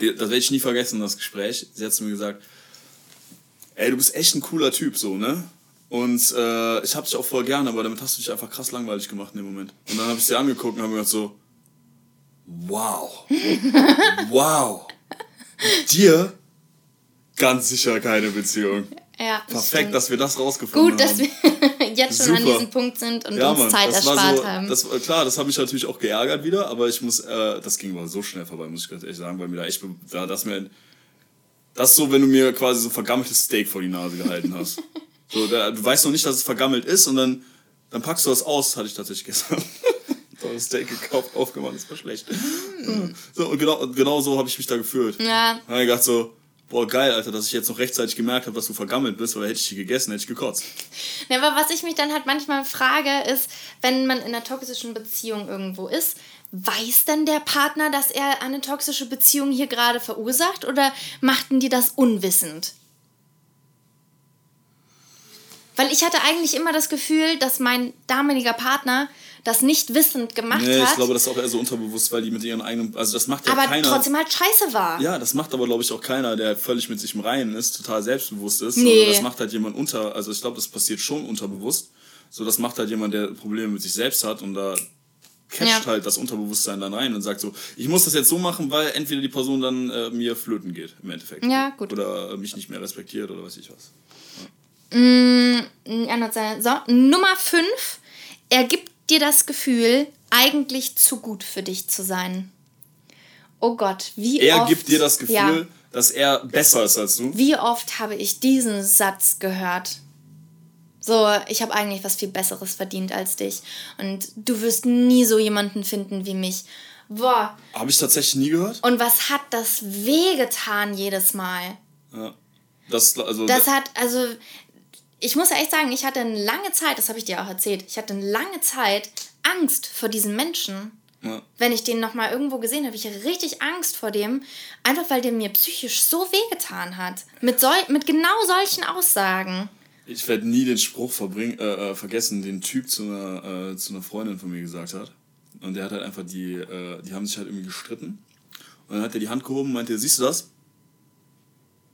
Speaker 1: die- das werde ich nie vergessen, das Gespräch. Sie hat zu mir gesagt, ey, du bist echt ein cooler Typ, so, ne? Und äh, ich hab dich auch voll gern, aber damit hast du dich einfach krass langweilig gemacht in dem Moment. Und dann habe ich sie angeguckt und habe mir gedacht so, wow, wow, dir ganz sicher keine Beziehung.
Speaker 2: Ja,
Speaker 1: Perfekt,
Speaker 2: stimmt.
Speaker 1: dass wir das rausgefunden
Speaker 2: Gut, dass
Speaker 1: haben.
Speaker 2: wir jetzt schon an
Speaker 1: Super.
Speaker 2: diesem Punkt sind und
Speaker 1: ja,
Speaker 2: uns
Speaker 1: Mann,
Speaker 2: Zeit erspart
Speaker 1: so,
Speaker 2: haben.
Speaker 1: Das, klar, das hat mich natürlich auch geärgert wieder, aber ich muss, äh, das ging aber so schnell vorbei, muss ich ganz ehrlich sagen, weil mir da echt, da, das mir, das ist so, wenn du mir quasi so vergammeltes Steak vor die Nase gehalten hast. so, da, du weißt noch nicht, dass es vergammelt ist und dann, dann packst du das aus, hatte ich tatsächlich gestern. so ein Steak gekauft, aufgemacht, das war schlecht. so, und genau, und genau so habe ich mich da gefühlt.
Speaker 2: Mm. Ja.
Speaker 1: Dann hab ich gedacht so, boah, geil, Alter, dass ich jetzt noch rechtzeitig gemerkt habe, dass du vergammelt bist, weil hätte ich die gegessen, hätte ich gekotzt.
Speaker 2: Ja, aber was ich mich dann halt manchmal frage, ist, wenn man in einer toxischen Beziehung irgendwo ist, weiß denn der Partner, dass er eine toxische Beziehung hier gerade verursacht oder machten die das unwissend? Weil ich hatte eigentlich immer das Gefühl, dass mein damaliger Partner das nicht wissend gemacht
Speaker 1: Nee, ich
Speaker 2: hat,
Speaker 1: glaube, das ist auch eher so unterbewusst, weil die mit ihren eigenen, also das macht ja
Speaker 2: aber
Speaker 1: keiner.
Speaker 2: trotzdem halt scheiße war.
Speaker 1: Ja, das macht aber, glaube ich, auch keiner, der völlig mit sich im Reinen ist, total selbstbewusst ist.
Speaker 2: Nee.
Speaker 1: sondern Das macht halt jemand unter, also ich glaube, das passiert schon unterbewusst. So, das macht halt jemand, der Probleme mit sich selbst hat und da catcht
Speaker 2: Ja.
Speaker 1: halt das Unterbewusstsein dann rein und sagt so, ich muss das jetzt so machen, weil entweder die Person dann äh, mir flöten geht, im Endeffekt.
Speaker 2: Ja, gut.
Speaker 1: Oder äh, mich nicht mehr respektiert oder weiß ich was.
Speaker 2: Ändert seine- So, Nummer 5. Er gibt dir das Gefühl, eigentlich zu gut für dich zu sein. Oh Gott, wie
Speaker 1: Er
Speaker 2: oft...
Speaker 1: gibt dir das Gefühl,
Speaker 2: Ja,
Speaker 1: dass er besser ist als du.
Speaker 2: wie oft habe ich diesen Satz gehört? So, ich habe eigentlich was viel Besseres verdient als dich. Und du wirst nie so jemanden finden wie mich. Boah,
Speaker 1: Habe ich tatsächlich nie gehört.
Speaker 2: und was hat das wehgetan jedes Mal?
Speaker 1: Ja. Das, also,
Speaker 2: Das hat, also, ich muss ja echt sagen, ich hatte eine lange Zeit, das habe ich dir auch erzählt, ich hatte eine lange Zeit Angst vor diesen Menschen.
Speaker 1: ja.
Speaker 2: Wenn ich den nochmal irgendwo gesehen habe, ich hatte richtig Angst vor dem, einfach weil der mir psychisch so wehgetan hat. Mit, sol mit genau solchen Aussagen.
Speaker 1: Ich werde nie den Spruch verbring, äh, äh, vergessen, den Typ zu einer, äh, zu einer Freundin von mir gesagt hat. Und der hat halt einfach die, äh, die haben sich halt irgendwie gestritten. Und dann hat er die Hand gehoben und meinte, siehst du das?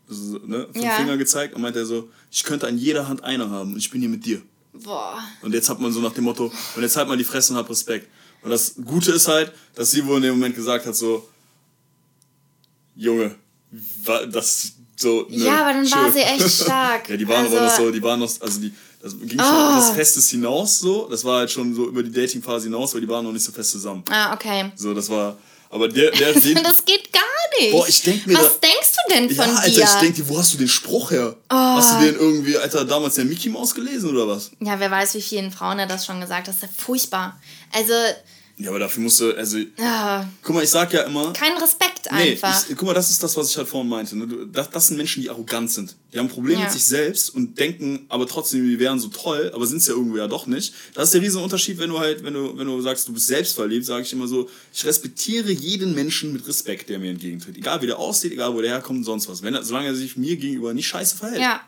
Speaker 1: Also, ne, fünf
Speaker 2: Ja.
Speaker 1: Finger gezeigt und meinte er so, ich könnte an jeder Hand eine haben und ich bin hier mit dir.
Speaker 2: Boah.
Speaker 1: Und jetzt hat man so nach dem Motto, und jetzt halt mal die Fresse und hab Respekt. Und das Gute ist halt, dass sie wohl in dem Moment gesagt hat so, Junge, das so. ne,
Speaker 2: Ja, aber dann war
Speaker 1: chill.
Speaker 2: sie echt stark.
Speaker 1: ja, die waren aber
Speaker 2: Also-
Speaker 1: noch so, die waren noch, also die, das ging schon
Speaker 2: Ah.
Speaker 1: das Festes hinaus so. Das war halt schon so über die Dating-Phase hinaus, weil die waren noch nicht so fest zusammen.
Speaker 2: Ah, okay.
Speaker 1: So, das war, aber der, der, den,
Speaker 2: Das geht gar nicht.
Speaker 1: Boah, ich denk mir
Speaker 2: Was
Speaker 1: da-
Speaker 2: denkst du denn von
Speaker 1: ja, Alter,
Speaker 2: dir?
Speaker 1: ich denke, wo hast du den Spruch her?
Speaker 2: Ah.
Speaker 1: Hast du den irgendwie, Alter, damals der Mickey Mouse gelesen oder was?
Speaker 2: ja, wer weiß, wie vielen Frauen er das schon gesagt hat. Das ist ja furchtbar. Also,
Speaker 1: Ja, aber dafür musst du, also,
Speaker 2: ah,
Speaker 1: guck mal, ich sag ja immer,
Speaker 2: kein Respekt
Speaker 1: Nee,
Speaker 2: einfach.
Speaker 1: ich, guck mal, das ist das, was ich halt vorhin meinte. Ne? Das, das sind Menschen, die arrogant sind. Die haben ein Problem
Speaker 2: Ja.
Speaker 1: mit sich selbst und denken aber trotzdem, die wären so toll, aber sind es ja irgendwo ja doch nicht. Das ist der riesen Unterschied, wenn du halt, wenn du, wenn du sagst, du bist selbstverliebt, sage ich immer so, ich respektiere jeden Menschen mit Respekt, der mir entgegentritt. Egal wie der aussieht, egal wo der herkommt und sonst was. Wenn er, solange er sich mir gegenüber nicht scheiße verhält.
Speaker 2: ja,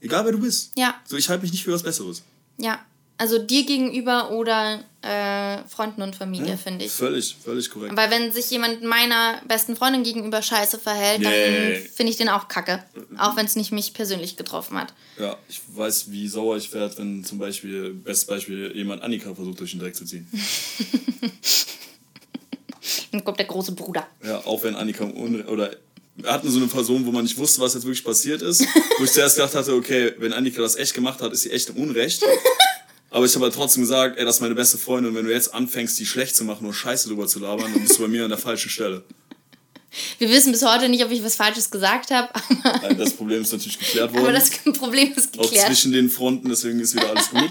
Speaker 1: Egal wer du bist.
Speaker 2: ja,
Speaker 1: So, ich halte mich nicht für was Besseres.
Speaker 2: ja. Also dir gegenüber oder äh, Freunden und Familie, finde ich.
Speaker 1: Völlig, völlig korrekt.
Speaker 2: Weil wenn sich jemand meiner besten Freundin gegenüber scheiße verhält, dann
Speaker 1: Nee.
Speaker 2: finde ich den auch kacke. Auch wenn es nicht mich persönlich getroffen hat.
Speaker 1: Ja, ich weiß, wie sauer ich werde, wenn zum Beispiel, bestes Beispiel, jemand Annika versucht, durch den Dreck zu ziehen.
Speaker 2: Dann kommt der große Bruder.
Speaker 1: Ja, auch wenn Annika oder wir hatten so eine Person, wo man nicht wusste, was jetzt wirklich passiert ist. Wo ich zuerst gedacht hatte, okay, wenn Annika das echt gemacht hat, ist sie echt im Unrecht. Aber ich habe halt trotzdem gesagt, ey, das ist meine beste Freundin und wenn du jetzt anfängst, die schlecht zu machen oder Scheiße drüber zu labern, dann bist du bei mir an der falschen Stelle.
Speaker 2: Wir wissen bis heute nicht, ob ich was Falsches gesagt habe, aber,
Speaker 1: Das Problem ist natürlich geklärt worden.
Speaker 2: aber das Problem ist
Speaker 1: auch
Speaker 2: geklärt.
Speaker 1: zwischen den Fronten, deswegen ist wieder alles gut.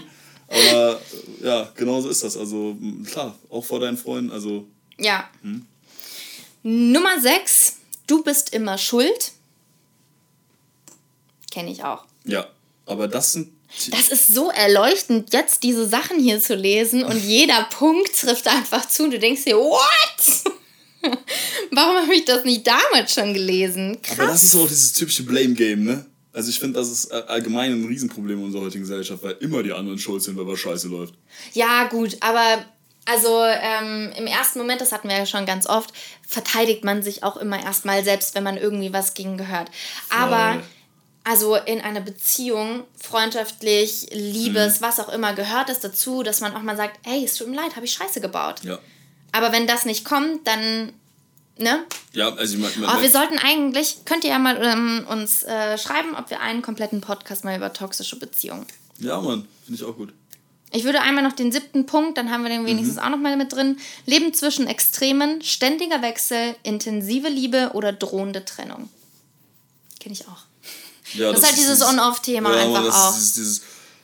Speaker 1: Aber ja, genau so ist das. Also klar, auch vor deinen Freunden, also
Speaker 2: Ja.
Speaker 1: Hm?
Speaker 2: Nummer 6. Du bist immer schuld. Kenne ich auch.
Speaker 1: ja. Aber das sind
Speaker 2: Das ist so erleuchtend, jetzt diese Sachen hier zu lesen und jeder Punkt trifft einfach zu und du denkst dir, what? Warum habe ich das nicht damals schon gelesen? Krass.
Speaker 1: Aber das ist auch dieses typische Blame-Game, ne? Also ich finde, das ist äh, allgemein ein Riesenproblem in unserer heutigen Gesellschaft, weil immer die anderen schuld sind, wenn was scheiße läuft.
Speaker 2: Ja, gut, aber also ähm, im ersten Moment, das hatten wir ja schon ganz oft, verteidigt man sich auch immer erstmal selbst, wenn man irgendwie was gegen gehört. Aber
Speaker 1: Voll.
Speaker 2: Also in einer Beziehung, freundschaftlich, Liebes,
Speaker 1: Mhm.
Speaker 2: was auch immer, gehört es dazu, dass man auch mal sagt, hey, es tut mir leid, habe ich Scheiße gebaut.
Speaker 1: Ja.
Speaker 2: Aber wenn das nicht kommt, dann, ne?
Speaker 1: Ja, also ich meine,
Speaker 2: Aber wir sollten eigentlich, könnt ihr ja mal ähm, uns äh, schreiben, ob wir einen kompletten Podcast mal über toxische Beziehungen.
Speaker 1: ja, Mann, finde ich auch gut.
Speaker 2: Ich würde einmal noch den siebten Punkt, dann haben wir den
Speaker 1: Mhm.
Speaker 2: wenigstens auch noch mal mit drin. Leben zwischen Extremen, ständiger Wechsel, intensive Liebe oder drohende Trennung. Kenne ich auch.
Speaker 1: Ja,
Speaker 2: Das ist halt dieses On-Off-Thema
Speaker 1: ja,
Speaker 2: einfach
Speaker 1: das
Speaker 2: auch.
Speaker 1: Ist dieses,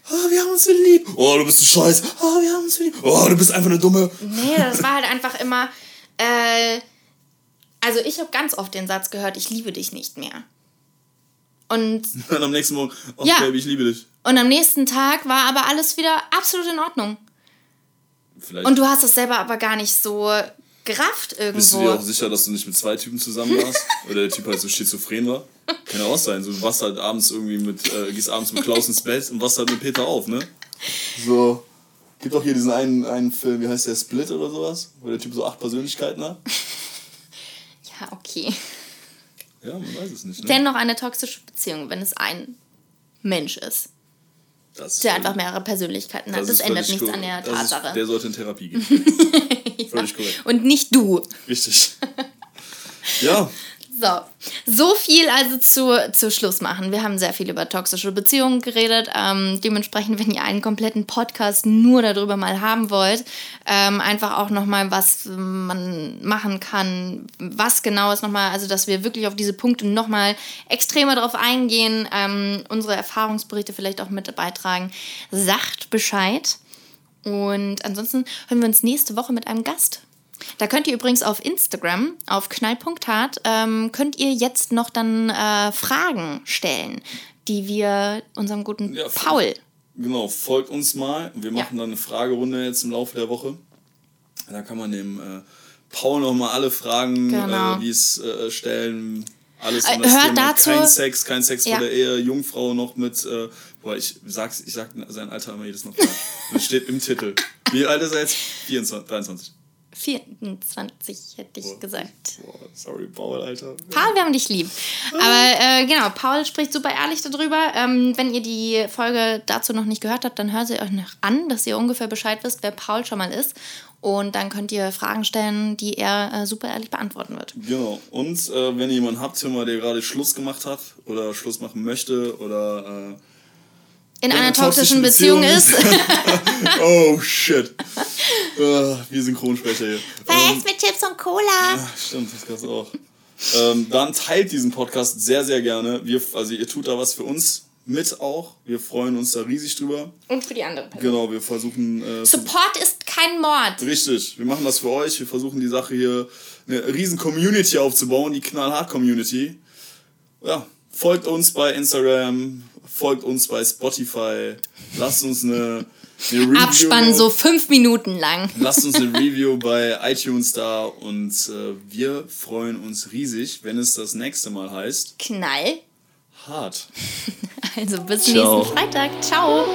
Speaker 1: oh, wir haben uns so lieb. Oh, du bist so scheiße. Oh, wir haben uns so lieb. Oh, du bist einfach eine dumme.
Speaker 2: Nee, das war halt einfach immer. Äh, also, ich habe ganz oft den Satz gehört: Ich liebe dich nicht mehr. Und,
Speaker 1: Und am nächsten Morgen, oh,
Speaker 2: Ja.
Speaker 1: Baby, ich liebe dich.
Speaker 2: und am nächsten Tag war aber alles wieder absolut in Ordnung.
Speaker 1: Vielleicht
Speaker 2: Und du hast es selber aber gar nicht so gerafft
Speaker 1: bist du dir auch
Speaker 2: irgendwo.
Speaker 1: sicher, dass du nicht mit zwei Typen zusammen warst? Oder der Typ halt so schizophren war? Kann ja auch sein. So, du wachst halt abends irgendwie mit, äh, gehst abends mit Klaus ins Bett und wachst halt mit Peter auf, ne? So. Gibt auch hier diesen einen, einen Film, wie heißt der, Split oder sowas? Wo der Typ so acht Persönlichkeiten hat.
Speaker 2: Ja, okay.
Speaker 1: Ja, man weiß es nicht, ne?
Speaker 2: Dennoch eine toxische Beziehung, wenn es ein Mensch ist,
Speaker 1: Das ist
Speaker 2: der einfach mehrere Persönlichkeiten hat. Das,
Speaker 1: ist
Speaker 2: ändert nichts an der
Speaker 1: das ist-
Speaker 2: Tatsache.
Speaker 1: Der sollte in Therapie gehen. Völlig korrekt.
Speaker 2: Und nicht du.
Speaker 1: Richtig. Ja,
Speaker 2: So, so viel also zu, zu Schluss machen. Wir haben sehr viel über toxische Beziehungen geredet. Ähm, dementsprechend, wenn ihr einen kompletten Podcast nur darüber mal haben wollt, ähm, einfach auch nochmal, was man machen kann, was genau ist nochmal, also dass wir wirklich auf diese Punkte nochmal extremer drauf eingehen, ähm, unsere Erfahrungsberichte vielleicht auch mit beitragen. Sagt Bescheid. Und ansonsten hören wir uns nächste Woche mit einem Gast. Da könnt ihr übrigens auf Instagram, auf knall.hart, ähm, könnt ihr jetzt noch dann äh, Fragen stellen, die wir unserem guten
Speaker 1: Ja,
Speaker 2: Paul.
Speaker 1: genau. Folgt uns mal. Wir machen dann eine Fragerunde jetzt im Laufe der Woche. Da kann man dem äh, Paul nochmal alle Fragen,
Speaker 2: Genau.
Speaker 1: äh, wie es äh, stellen. Alles
Speaker 2: Äh,
Speaker 1: um das
Speaker 2: hört
Speaker 1: Thema.
Speaker 2: dazu-
Speaker 1: Kein Sex, kein Sex
Speaker 2: Ja.
Speaker 1: vor der Ehe, Jungfrau noch mit. Äh, boah, ich sag's, ich sag sein Alter immer jedes Mal. Das steht im Titel. Wie alt ist er jetzt? 24, 23.
Speaker 2: 24 hätte ich
Speaker 1: Boah.
Speaker 2: gesagt.
Speaker 1: Boah, sorry, Paul, Alter.
Speaker 2: Paul, wir haben dich lieb. Aber äh, genau, Paul spricht super ehrlich darüber. Ähm, wenn ihr die Folge dazu noch nicht gehört habt, dann hört sie euch noch an, dass ihr ungefähr Bescheid wisst, wer Paul schon mal ist. Und dann könnt ihr Fragen stellen, die er äh, super ehrlich beantworten wird.
Speaker 1: Genau. Und äh, wenn ihr jemanden habt, der gerade Schluss gemacht hat oder Schluss machen möchte oder äh,
Speaker 2: In
Speaker 1: in
Speaker 2: einer toxischen Beziehung, ist.
Speaker 1: oh shit. äh, wir Synchronsprecher hier. Ähm,
Speaker 2: mit Chips und Cola?
Speaker 1: ach, stimmt, das gab's auch. Ähm, dann teilt diesen Podcast sehr, sehr gerne. Wir, also ihr tut da was für uns mit auch. Wir freuen uns da riesig drüber.
Speaker 2: Und für die andere Person.
Speaker 1: Genau, wir versuchen. Äh,
Speaker 2: Support ist kein Mord.
Speaker 1: Richtig, wir machen das für euch. Wir versuchen die Sache hier eine riesen Community aufzubauen, die Knallhart-Community. Ja, folgt uns bei Instagram, folgt uns bei Spotify, lasst uns eine, eine Review.
Speaker 2: Abspann so fünf Minuten lang.
Speaker 1: Lasst uns eine Review bei iTunes da und äh, wir freuen uns riesig, wenn es das nächste Mal heißt
Speaker 2: Knall.
Speaker 1: Hart.
Speaker 2: Also bis
Speaker 1: Ciao.
Speaker 2: nächsten Freitag. Ciao.